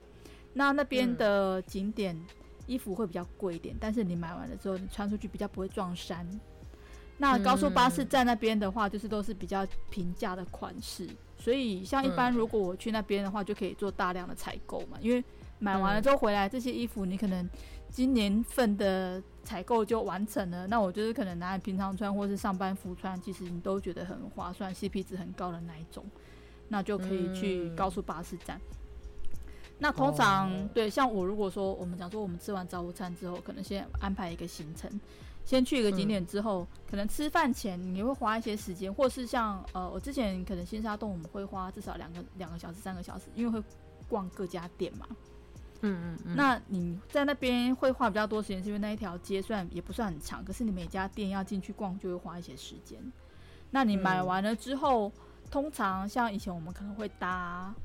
那那边的景点。嗯衣服会比较贵一点，但是你买完了之后，你穿出去比较不会撞衫。那高速巴士站那边的话，就是都是比较平价的款式，所以像一般如果我去那边的话，就可以做大量的采购嘛。因为买完了之后回来，这些衣服你可能今年份的采购就完成了，那我就是可能拿来平常穿或是上班服穿，其实你都觉得很划算，CP 值很高的那一种，那就可以去高速巴士站。那通常、oh. 对，像我如果说我们讲说我们吃完早午餐之后，可能先安排一个行程，先去一个景点之后，嗯、可能吃饭前你会花一些时间，或是像呃我之前可能新沙洞我们会花至少两个两个小时三个小时，因为会逛各家店嘛。嗯嗯嗯。那你在那边会花比较多时间，是因为那一条街算也不算很长，可是你每家店要进去逛就会花一些时间。那你买完了之后，嗯、通常像以前我们可能会搭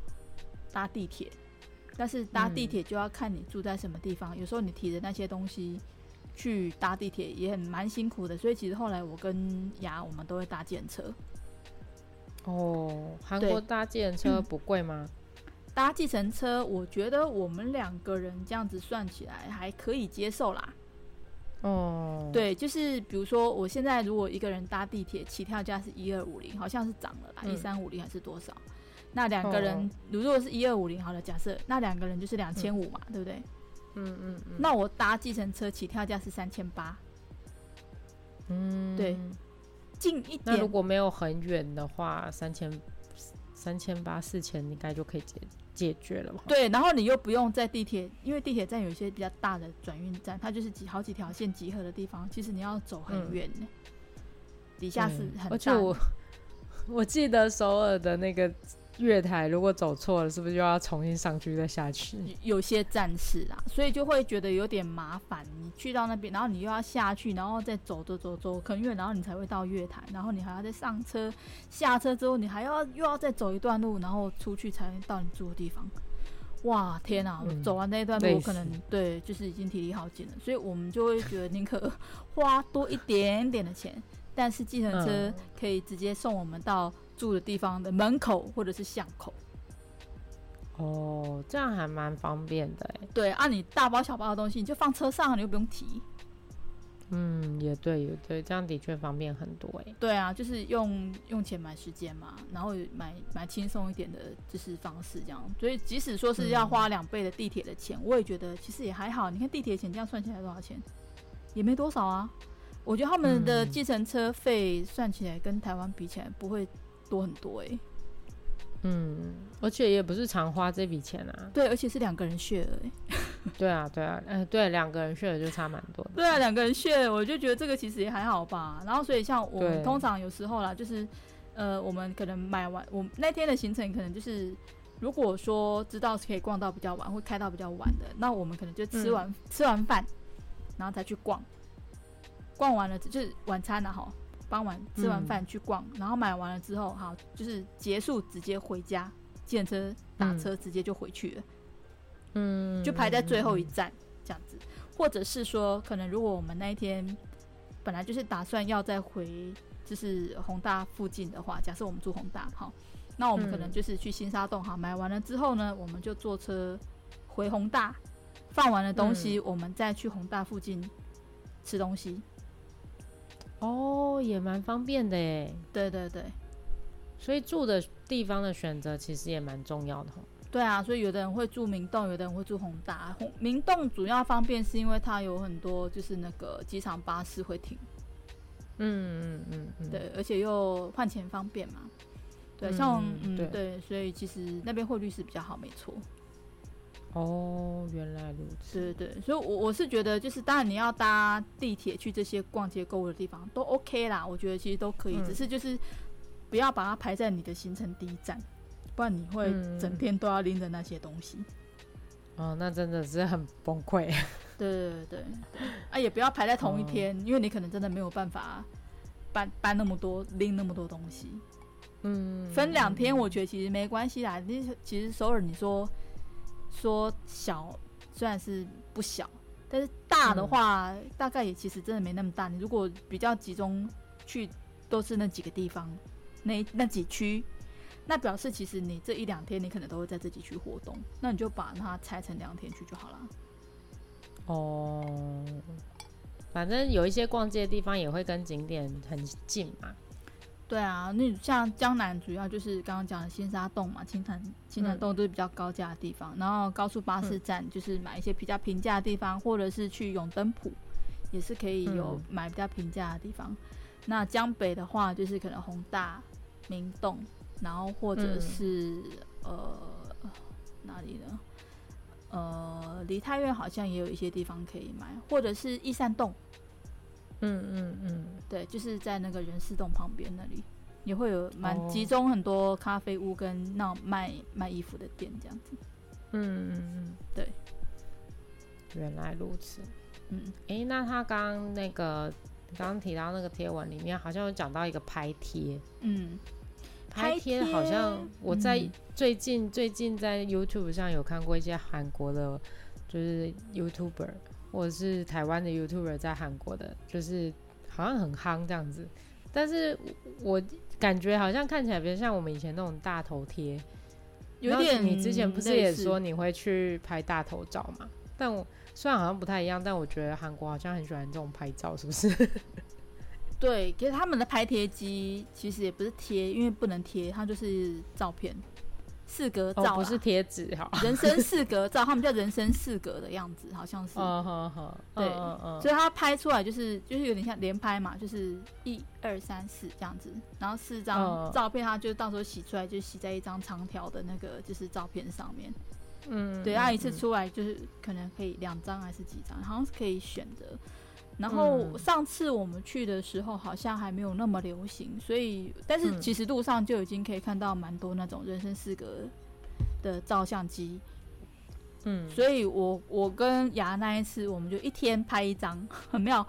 搭地铁。但是搭地铁就要看你住在什么地方，嗯、有时候你提的那些东西去搭地铁也很蛮辛苦的，所以其实后来我跟牙我们都会搭计程车。哦，韩国搭计程车不贵吗？嗯、搭计程车，我觉得我们两个人这样子算起来还可以接受啦。哦，对，就是比如说我现在如果一个人搭地铁，起跳价是一二五零，好像是涨了啦，一三五零还是多少？那两个人，如果是一二五零，好了，假设那两个人就是两千五嘛，嗯、对不对？嗯嗯嗯。那我搭计程车起跳价是三千八。嗯，对，近一点。那如果没有很远的话，三千三千八四千应该就可以解解决了嘛？对，然后你又不用在地铁，因为地铁站有一些比较大的转运站，它就是几好几条线集合的地方，其实你要走很远呢。嗯、底下是很大。而且我 *laughs* 我记得首尔的那个。月台如果走错了，是不是又要重新上去再下去？有些站是啊，所以就会觉得有点麻烦。你去到那边，然后你又要下去，然后再走走走走很远，然后你才会到月台，然后你还要再上车，下车之后你还要又要再走一段路，然后出去才能到你住的地方。哇，天啊！我走完那一段路，嗯、我可能对，就是已经体力耗尽了，所以我们就会觉得宁可花多一点点的钱，但是计程车可以直接送我们到。住的地方的门口或者是巷口，哦，这样还蛮方便的哎。对，按、啊、你大包小包的东西，你就放车上，你又不用提。嗯，也对，也对，这样的确方便很多哎。对啊，就是用用钱买时间嘛，然后买买轻松一点的就是方式这样。所以即使说是要花两倍的地铁的钱，嗯、我也觉得其实也还好。你看地铁钱这样算起来多少钱？也没多少啊。我觉得他们的计程车费算起来跟台湾比起来不会。多很多哎、欸，嗯，而且也不是常花这笔钱啊。对，而且是两个人 share 哎。*laughs* 对啊，对啊，嗯、呃，对，两个人 share 就差蛮多的。对啊，两个人 share，我就觉得这个其实也还好吧。然后，所以像我们通常有时候啦，就是呃，我们可能买完，我那天的行程可能就是，如果说知道是可以逛到比较晚，会开到比较晚的，那我们可能就吃完、嗯、吃完饭，然后再去逛。逛完了就是晚餐了哈。傍晚吃完饭去逛，嗯、然后买完了之后，好，就是结束直接回家，见车打车直接就回去了，嗯，就排在最后一站这样子，或者是说，可能如果我们那一天本来就是打算要再回，就是宏大附近的话，假设我们住宏大，好，那我们可能就是去新沙洞，好，买完了之后呢，我们就坐车回宏大，放完了东西，嗯、我们再去宏大附近吃东西。哦，也蛮方便的耶。对对对，所以住的地方的选择其实也蛮重要的。对啊，所以有的人会住明洞，有的人会住宏大。弘明洞主要方便是因为它有很多就是那个机场巴士会停。嗯嗯嗯，对，而且又换钱方便嘛。对，像嗯，嗯对，所以其实那边汇率是比较好，没错。哦，原来如此。对对对，所以我，我我是觉得，就是当然你要搭地铁去这些逛街购物的地方都 OK 啦，我觉得其实都可以，嗯、只是就是不要把它排在你的行程第一站，不然你会整天都要拎着那些东西。哦，那真的是很崩溃。*laughs* 对对对对，啊，也不要排在同一天，哦、因为你可能真的没有办法搬搬那么多拎那么多东西。嗯，分两天我觉得其实没关系啦。你其实首尔你说说小，虽然是不小，但是大的话，嗯、大概也其实真的没那么大。你如果比较集中去，都是那几个地方，那那几区，那表示其实你这一两天你可能都会在这几区活动，那你就把它拆成两天去就好了。哦，反正有一些逛街的地方也会跟景点很近嘛。对啊，那像江南主要就是刚刚讲的新沙洞嘛，青潭青潭洞都是比较高价的地方。嗯、然后高速巴士站就是买一些比较平价的地方，嗯、或者是去永登浦，也是可以有买比较平价的地方。嗯、那江北的话，就是可能宏大、明洞，然后或者是、嗯、呃哪里呢？呃，梨泰院好像也有一些地方可以买，或者是益善洞。嗯嗯嗯，嗯对，就是在那个人事洞旁边那里，也会有蛮集中很多咖啡屋跟那种卖卖衣服的店这样子。嗯嗯嗯，对，原来如此。嗯，哎、欸，那他刚刚那个刚刚提到那个贴文里面，好像有讲到一个拍贴。嗯，拍贴好像我在最近、嗯、最近在 YouTube 上有看过一些韩国的，就是 YouTuber。或者是台湾的 YouTuber 在韩国的，就是好像很夯这样子，但是我感觉好像看起来比较像我们以前那种大头贴，有点。你之前不是也说你会去拍大头照嘛？但我虽然好像不太一样，但我觉得韩国好像很喜欢这种拍照，是不是？*laughs* 对，其实他们的拍贴机其实也不是贴，因为不能贴，它就是照片。四格照、哦、不是贴纸哈，人生四格照，他们叫人生四格的样子，好像是。对，嗯嗯、所以他拍出来就是就是有点像连拍嘛，就是一二三四这样子，然后四张照片，他就到时候洗出来就洗在一张长条的那个就是照片上面。嗯，对，他一次出来就是可能可以两张还是几张，好像是可以选的。然后上次我们去的时候，好像还没有那么流行，所以但是其实路上就已经可以看到蛮多那种人生四格的照相机。嗯，所以我我跟雅那一次，我们就一天拍一张，很妙，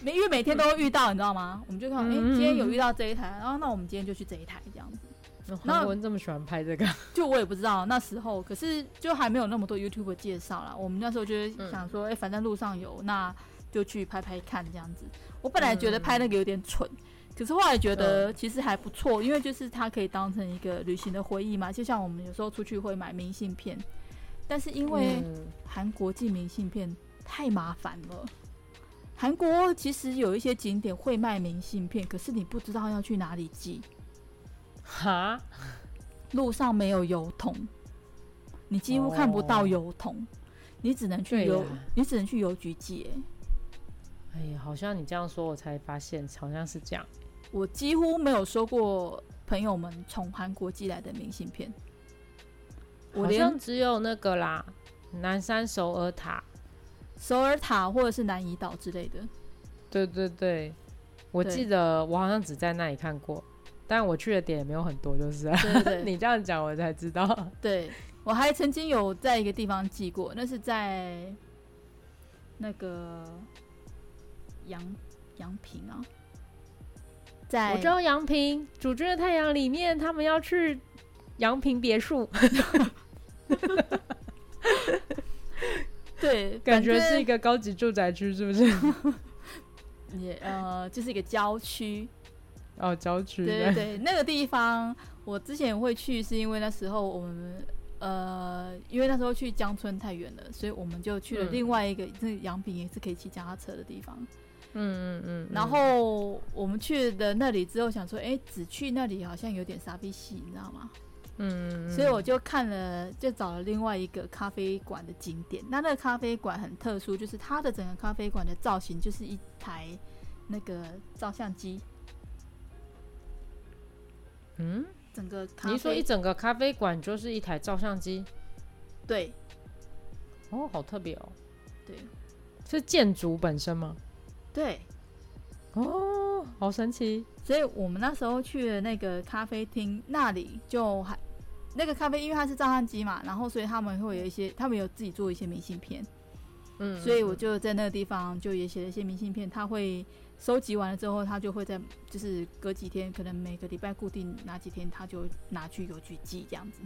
每因为每天都会遇到，你知道吗？我们就看，哎，今天有遇到这一台，然后那我们今天就去这一台这样子。韩国人这么喜欢拍这个，*laughs* 就我也不知道那时候，可是就还没有那么多 YouTube 介绍啦。我们那时候就是想说，哎，反正路上有那。就去拍拍看这样子，我本来觉得拍那个有点蠢，嗯、可是后来觉得其实还不错，因为就是它可以当成一个旅行的回忆嘛。就像我们有时候出去会买明信片，但是因为韩国寄明信片太麻烦了。韩国其实有一些景点会卖明信片，可是你不知道要去哪里寄。哈？路上没有邮筒，你几乎看不到邮筒，哦、你只能去邮，啊、你只能去邮局寄。哎呀，好像你这样说，我才发现好像是这样。我几乎没有收过朋友们从韩国寄来的明信片，好像只有那个啦，南山首尔塔、首尔塔或者是南怡岛之类的。对对对，我记得我好像只在那里看过，但我去的点也没有很多，就是。对对对 *laughs* 你这样讲，我才知道。对，我还曾经有在一个地方寄过，那是在那个。阳阳平啊，在我知道杨平主君的太阳里面，他们要去杨平别墅。对，*laughs* 感觉是一个高级住宅区，是不是？*laughs* 也呃，就是一个郊区。哦，郊区。对对对，那个地方我之前会去，是因为那时候我们呃，因为那时候去江村太远了，所以我们就去了另外一个，这阳、嗯、平也是可以骑脚踏车的地方。嗯嗯嗯，然后我们去的那里之后，想说，哎，只去那里好像有点傻逼戏，你知道吗？嗯，所以我就看了，就找了另外一个咖啡馆的景点。那那个咖啡馆很特殊，就是它的整个咖啡馆的造型就是一台那个照相机。嗯，整个咖啡，你说一整个咖啡馆就是一台照相机？对。哦，好特别哦。对。是建筑本身吗？对。哦，好神奇。所以我们那时候去的那个咖啡厅，那里就还那个咖啡，因为它是照相机嘛，然后所以他们会有一些，他们有自己做一些明信片。嗯，所以我就在那个地方就也写了一些明信片，他会收集完了之后，他就会在就是隔几天，可能每个礼拜固定哪几天，他就拿去邮局寄这样子。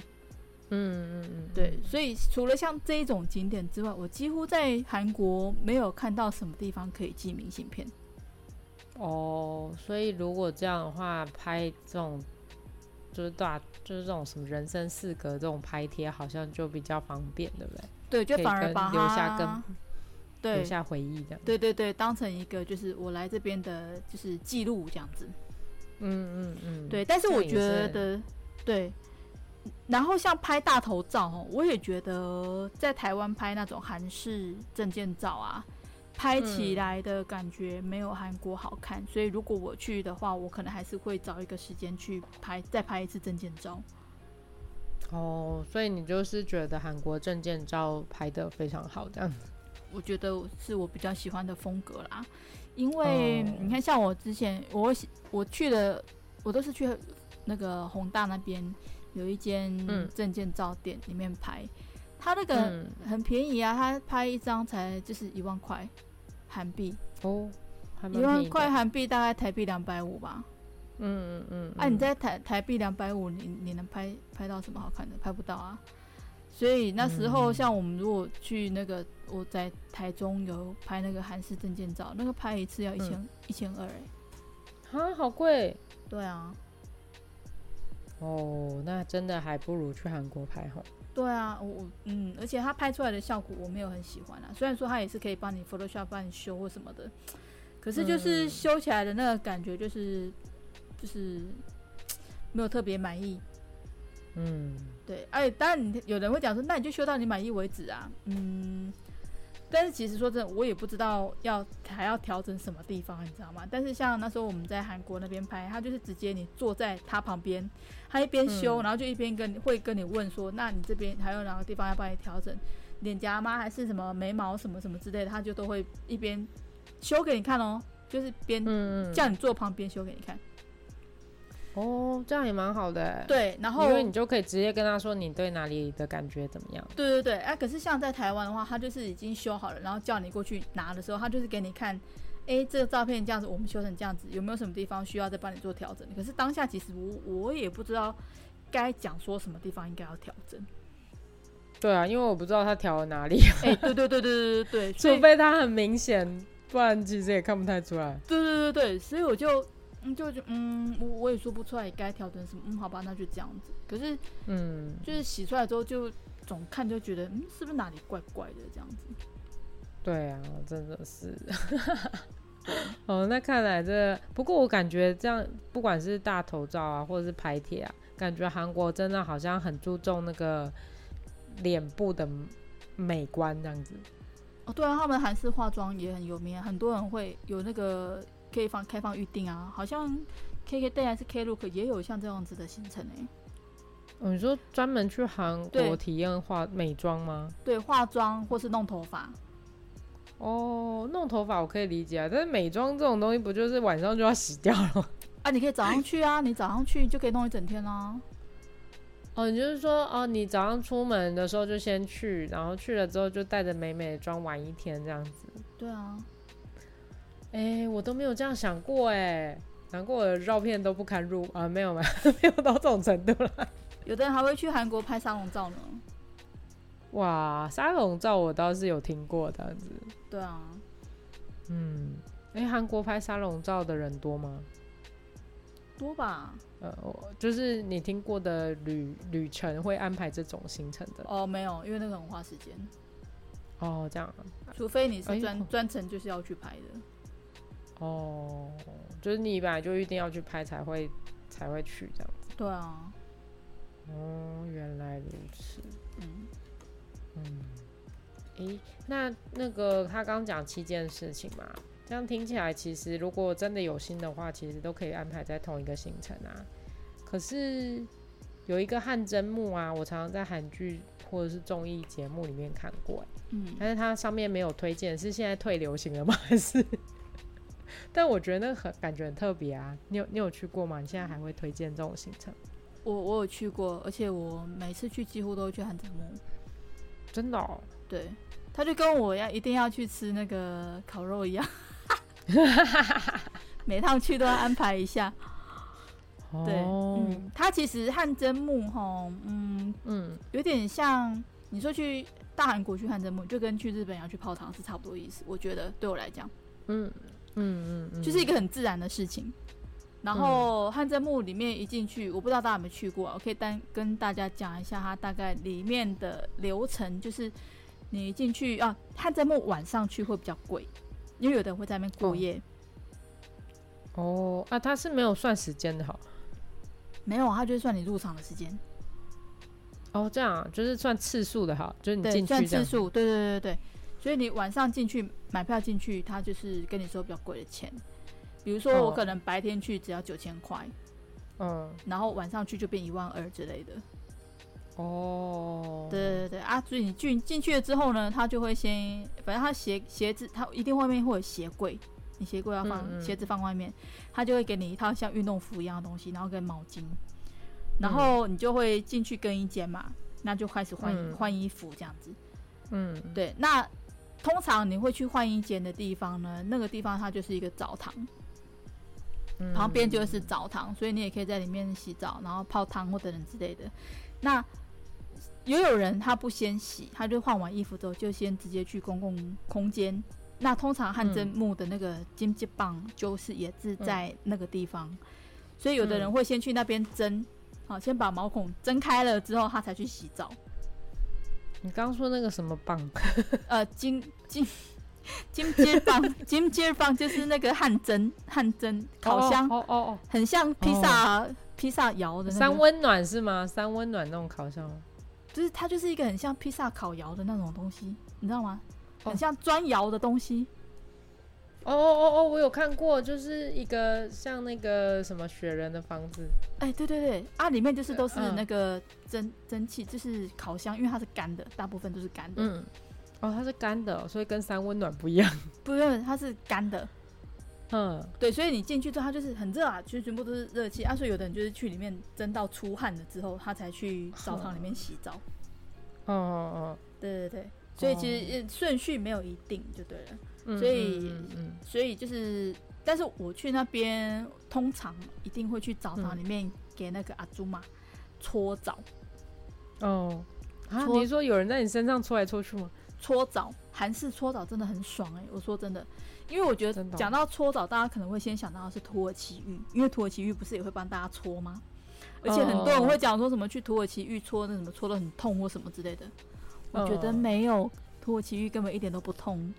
嗯嗯嗯，对。所以除了像这一种景点之外，我几乎在韩国没有看到什么地方可以寄明信片。哦，所以如果这样的话，拍这种就是大就是这种什么人生四格这种拍贴，好像就比较方便，对不对？对，就反而把它留下更。对，留下回忆的，对对对，当成一个就是我来这边的，就是记录这样子。嗯嗯嗯，对。但是我觉得，对。然后像拍大头照哦，我也觉得在台湾拍那种韩式证件照啊，拍起来的感觉没有韩国好看。嗯。所以如果我去的话，我可能还是会找一个时间去拍，再拍一次证件照。哦，所以你就是觉得韩国证件照拍得非常好，这样子。我觉得是我比较喜欢的风格啦，因为你看，像我之前我我去的，我都是去那个宏大那边有一间证件照店里面拍，他那个很便宜啊，他拍一张才就是一万块韩币哦，一万块韩币大概台币两百五吧。嗯嗯嗯，哎，你在台台币两百五，你你能拍拍到什么好看的？拍不到啊。所以那时候，像我们如果去那个，我在台中有拍那个韩式证件照，那个拍一次要一千一千二，哎，啊，好贵。对啊。哦，那真的还不如去韩国拍好。对啊，我我嗯，而且他拍出来的效果我没有很喜欢啊。虽然说他也是可以帮你 Photoshop 帮你修或什么的，可是就是修起来的那个感觉就是就是没有特别满意。嗯，对，哎，当然，你有人会讲说，那你就修到你满意为止啊。嗯，但是其实说真的，我也不知道要还要调整什么地方，你知道吗？但是像那时候我们在韩国那边拍，他就是直接你坐在他旁边，他一边修，嗯、然后就一边跟你会跟你问说，那你这边还有哪个地方要帮你调整？脸颊吗？还是什么眉毛什么什么之类的？他就都会一边修给你看哦，就是边叫你坐旁边修给你看。哦，这样也蛮好的。对，然后因为你就可以直接跟他说你对哪里的感觉怎么样。对对对，哎、啊，可是像在台湾的话，他就是已经修好了，然后叫你过去拿的时候，他就是给你看，哎，这个照片这样子，我们修成这样子，有没有什么地方需要再帮你做调整？可是当下其实我我也不知道该讲说什么地方应该要调整。对啊，因为我不知道他调了哪里。哎，对对对对对对对，*laughs* 除非他很明显，不然其实也看不太出来。对对对对，所以我就。嗯，就就嗯，我我也说不出来该调整什么。嗯，好吧，那就这样子。可是，嗯，就是洗出来之后，就总看就觉得，嗯，是不是哪里怪怪的这样子？对啊，真的是。*laughs* *laughs* 哦，那看来这，不过我感觉这样，不管是大头照啊，或者是拍贴啊，感觉韩国真的好像很注重那个脸部的美观这样子。哦，对啊，他们韩式化妆也很有名，很多人会有那个。可以放开放预定啊，好像 KKday 还是 Klook 也有像这样子的行程哎、欸。哦，你说专门去韩国体验化美妆吗？对，化妆或是弄头发。哦，弄头发我可以理解啊，但是美妆这种东西不就是晚上就要洗掉了吗？*laughs* 啊，你可以早上去啊，你早上去就可以弄一整天啊。哦，你就是说哦，你早上出门的时候就先去，然后去了之后就带着美美的妆玩一天这样子。对啊。哎、欸，我都没有这样想过哎，难怪我的照片都不堪入啊，没有没有，没有到这种程度了。有的人还会去韩国拍沙龙照呢。哇，沙龙照我倒是有听过这样子。对啊，嗯，哎、欸，韩国拍沙龙照的人多吗？多吧。呃，就是你听过的旅旅程会安排这种行程的？哦，没有，因为那个很花时间。哦，这样。除非你是专专程就是要去拍的。哦，就是你本来就一定要去拍才会才会去这样子。对啊。哦，原来如此。嗯嗯。诶、欸，那那个他刚讲七件事情嘛，这样听起来，其实如果真的有心的话，其实都可以安排在同一个行程啊。可是有一个汗蒸木啊，我常常在韩剧或者是综艺节目里面看过，嗯，但是它上面没有推荐，是现在退流行了吗？*laughs* 还是？但我觉得那个很感觉很特别啊。你有你有去过吗？你现在还会推荐这种行程？我我有去过，而且我每次去几乎都会去汗蒸幕。真的哦？对，他就跟我要一定要去吃那个烤肉一样。*laughs* 每趟去都要安排一下，对，嗯，它其实汗蒸木吼，嗯嗯，有点像你说去大韩国去汗蒸木，就跟去日本要去泡汤是差不多意思。我觉得对我来讲，嗯嗯嗯，就是一个很自然的事情。然后汗蒸幕里面一进去，我不知道大家有没有去过，我可以单跟大家讲一下它大概里面的流程，就是你进去啊，汗蒸幕晚上去会比较贵。因为有的人会在那边过夜。哦，哦，啊，他是没有算时间的哈。没有，他就是算你入场的时间。哦，这样就是算次数的哈，就是你进去算次数，对对对对，所以你晚上进去买票进去，他就是跟你说比较贵的钱。比如说我可能白天去只要九千块，嗯，然后晚上去就变一万二之类的。哦，对对对啊！所以你进进去了之后呢，他就会先，反正他鞋鞋子，他一定外面会有鞋柜，你鞋柜要放嗯嗯鞋子放外面，他就会给你一套像运动服一样的东西，然后跟毛巾，然后你就会进去更衣间嘛，那就开始换换、嗯、衣服这样子。嗯，对。那通常你会去换衣间的地方呢，那个地方它就是一个澡堂，嗯、旁边就是澡堂，所以你也可以在里面洗澡，然后泡汤或等等之类的。那也有人他不先洗，他就换完衣服之后就先直接去公共空间。那通常汗蒸木的那个金鸡棒就是也是在那个地方，嗯、所以有的人会先去那边蒸，好，先把毛孔蒸开了之后，他才去洗澡。你刚刚说那个什么棒？*laughs* 呃，金金金街棒，金街棒就是那个汗蒸汗蒸烤箱，哦哦哦，很像披萨披萨窑的、那个、三温暖是吗？三温暖那种烤箱。就是它就是一个很像披萨烤窑的那种东西，你知道吗？很像砖窑的东西。哦哦哦哦，我有看过，就是一个像那个什么雪人的房子。哎，对对对，啊，里面就是都是那个蒸蒸汽，就是烤箱，因为它是干的，大部分都是干的。嗯。哦，它是干的，所以跟三温暖不一样。*laughs* 不是，它是干的。嗯。对，所以你进去之后，它就是很热啊，其实全部都是热气啊，所以有的人就是去里面蒸到出汗了之后，他才去澡堂里面洗澡。哦哦哦，对对对，所以其实顺序没有一定就对了。嗯、所以，嗯嗯、所以就是，但是我去那边通常一定会去澡堂里面给那个阿祖玛搓澡。哦，啊，搓你说有人在你身上搓来搓去吗？搓澡，韩式搓澡真的很爽哎、欸！我说真的，因为我觉得讲到搓澡，大家可能会先想到的是土耳其浴，因为土耳其浴不是也会帮大家搓吗？而且很多人会讲说什么去土耳其浴搓那什么搓的很痛或什么之类的，我觉得没有，土耳其浴根本一点都不痛。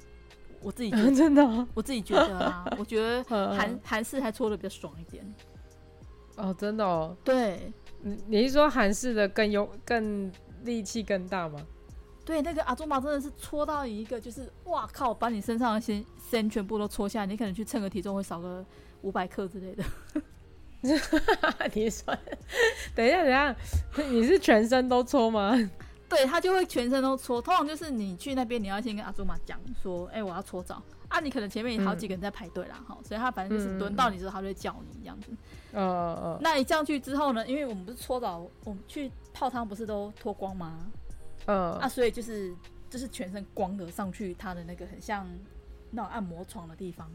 我自己觉得 *laughs* 真的，我自己觉得啊，*laughs* 我觉得韩韩式还搓的比较爽一点。哦，真的哦。对，你你是说韩式的更有更力气更大吗？对，那个阿祖玛真的是搓到一个，就是哇靠，把你身上的先先全部都搓下来，你可能去称个体重会少个五百克之类的。*laughs* 你说，等一下，等一下，你是全身都搓吗？*laughs* 对，他就会全身都搓。通常就是你去那边，你要先跟阿祖玛讲说，哎、欸，我要搓澡啊。你可能前面有好几个人在排队啦，哈、嗯，所以他反正就是轮到你之后，他就会叫你这样子。哦哦哦。那你上去之后呢？因为我们不是搓澡，我们去泡汤不是都脱光吗？嗯。啊，所以就是就是全身光的上去，他的那个很像那种按摩床的地方。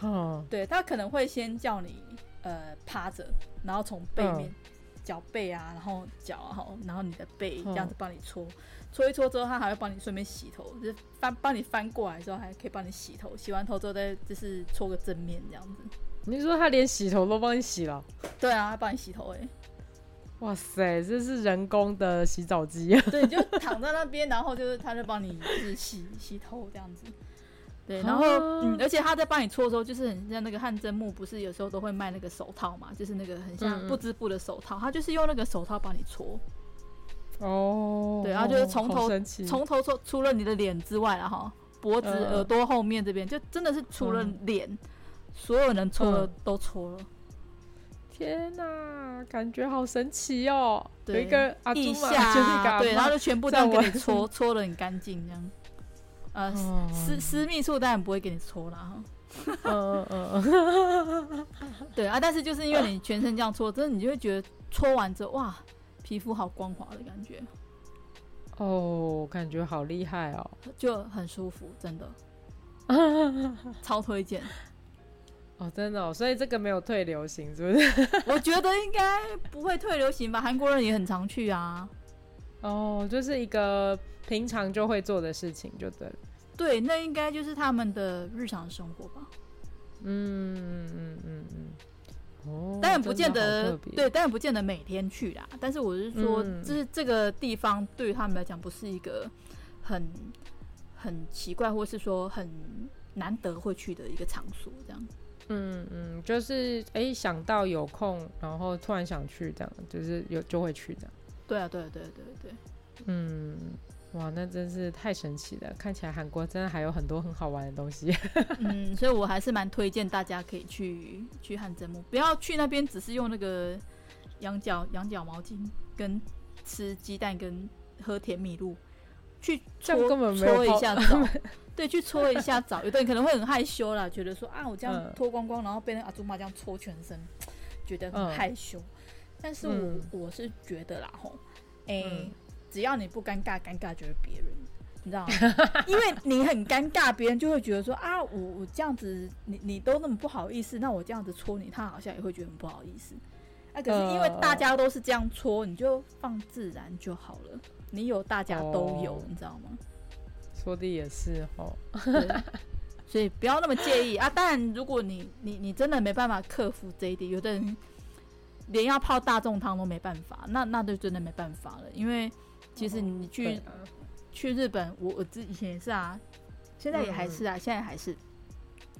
哦。对，他可能会先叫你。呃，趴着，然后从背面，脚、嗯、背啊，然后脚，然后然后你的背这样子帮你搓，嗯、搓一搓之后，他还会帮你顺便洗头，就是翻帮你翻过来之后，还可以帮你洗头，洗完头之后再就是搓个正面这样子。你说他连洗头都帮你洗了？对啊，他帮你洗头哎、欸。哇塞，这是人工的洗澡机啊！*laughs* 对，就躺在那边，然后就是他就帮你就是洗洗头这样子。对，然后嗯，而且他在帮你搓的时候，就是很像那个汗蒸木，不是有时候都会卖那个手套嘛，就是那个很像不织布的手套，他就是用那个手套帮你搓。哦。对，然后就是从头从头搓，除了你的脸之外了哈，脖子、耳朵后面这边，就真的是除了脸，所有能搓的都搓了。天哪，感觉好神奇哦！对，有一个阿苧玛，对，然后就全部都给你搓，*laughs* 搓的很干净这样。呃，私私密处当然不会给你搓啦哈。嗯嗯嗯，*laughs* 对啊，但是就是因为你全身这样搓，真的你就会觉得搓完之后，哇，皮肤好光滑的感觉。哦，感觉好厉害哦，就很舒服，真的，*laughs* 超推荐。哦，真的哦，所以这个没有退流行，是不是？*laughs* 我觉得应该不会退流行吧，韩国人也很常去啊。哦，就是一个平常就会做的事情，就对了。对，那应该就是他们的日常生活吧。嗯嗯嗯嗯嗯。哦，当然不见得，对，当然不见得每天去啦。但是我是说，就、嗯、是这个地方对于他们来讲，不是一个很很奇怪，或是说很难得会去的一个场所，这样。嗯嗯，就是哎、欸，想到有空，然后突然想去，这样就是有就会去这样。对啊，对对对对，嗯，哇，那真是太神奇了！看起来韩国真的还有很多很好玩的东西。*laughs* 嗯，所以我还是蛮推荐大家可以去去汗蒸木，不要去那边只是用那个羊角羊角毛巾跟吃鸡蛋跟喝甜米露去搓搓一下 *laughs* 澡。*laughs* 对，去搓一下澡，有的人可能会很害羞啦，觉得说啊，我这样脱光光，然后被那阿祖妈这样搓全身，觉得很害羞。但是我、嗯、我是觉得啦，吼，哎、欸嗯，只要你不尴尬，尴尬就是别人，你知道吗？*laughs* 因为你很尴尬，别人就会觉得说啊，我我这样子，你你都那么不好意思，那我这样子搓你，他好像也会觉得很不好意思。啊，可是因为大家都是这样搓，你就放自然就好了。你有，大家都有，你知道吗？说的也是哦，*laughs* 所以不要那么介意啊。当然，如果你你你真的没办法克服这一点，有的人连要泡大众汤都没办法，那那就真的没办法了。因为其实你去、哦啊、去日本，我我之以前也是啊，现在也还是啊，嗯、现在还是。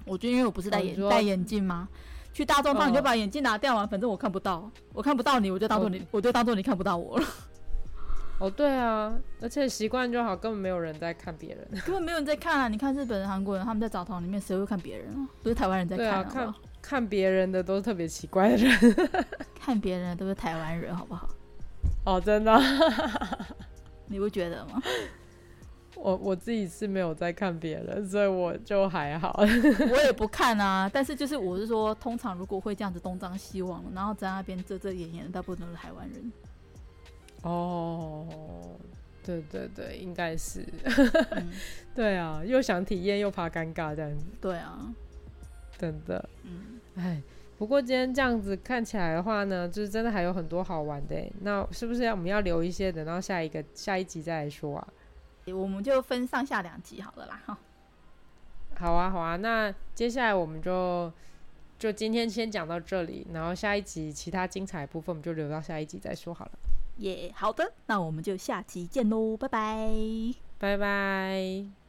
我觉得因为我不是戴眼戴眼镜吗？去大众汤你就把眼镜拿掉啊，反正我看不到，我看不到你，我就当做你，我就当做你看不到我了。哦，对啊，而且习惯就好，根本没有人在看别人，*laughs* 根本没有人在看啊！你看日本人、韩国人，他们在澡堂里面，谁会看别人啊？不是台湾人在看啊？看看别人的都是特别奇怪的人，*laughs* 看别人的都是台湾人，好不好？哦，真的，*laughs* 你不觉得吗？我我自己是没有在看别人，所以我就还好。我也不看啊，但是就是我是说，通常如果会这样子东张西望，然后在那边遮遮掩掩的，大部分都是台湾人。哦，对对对，应该是，嗯、*laughs* 对啊，又想体验又怕尴尬这样子，对啊，真的，嗯，哎，不过今天这样子看起来的话呢，就是真的还有很多好玩的，那是不是要我们要留一些，等到下一个下一集再来说啊？我们就分上下两集好了啦，哈，好啊好啊，那接下来我们就就今天先讲到这里，然后下一集其他精彩的部分我们就留到下一集再说好了。耶、好的，那我们就下期见喽，拜拜，拜拜。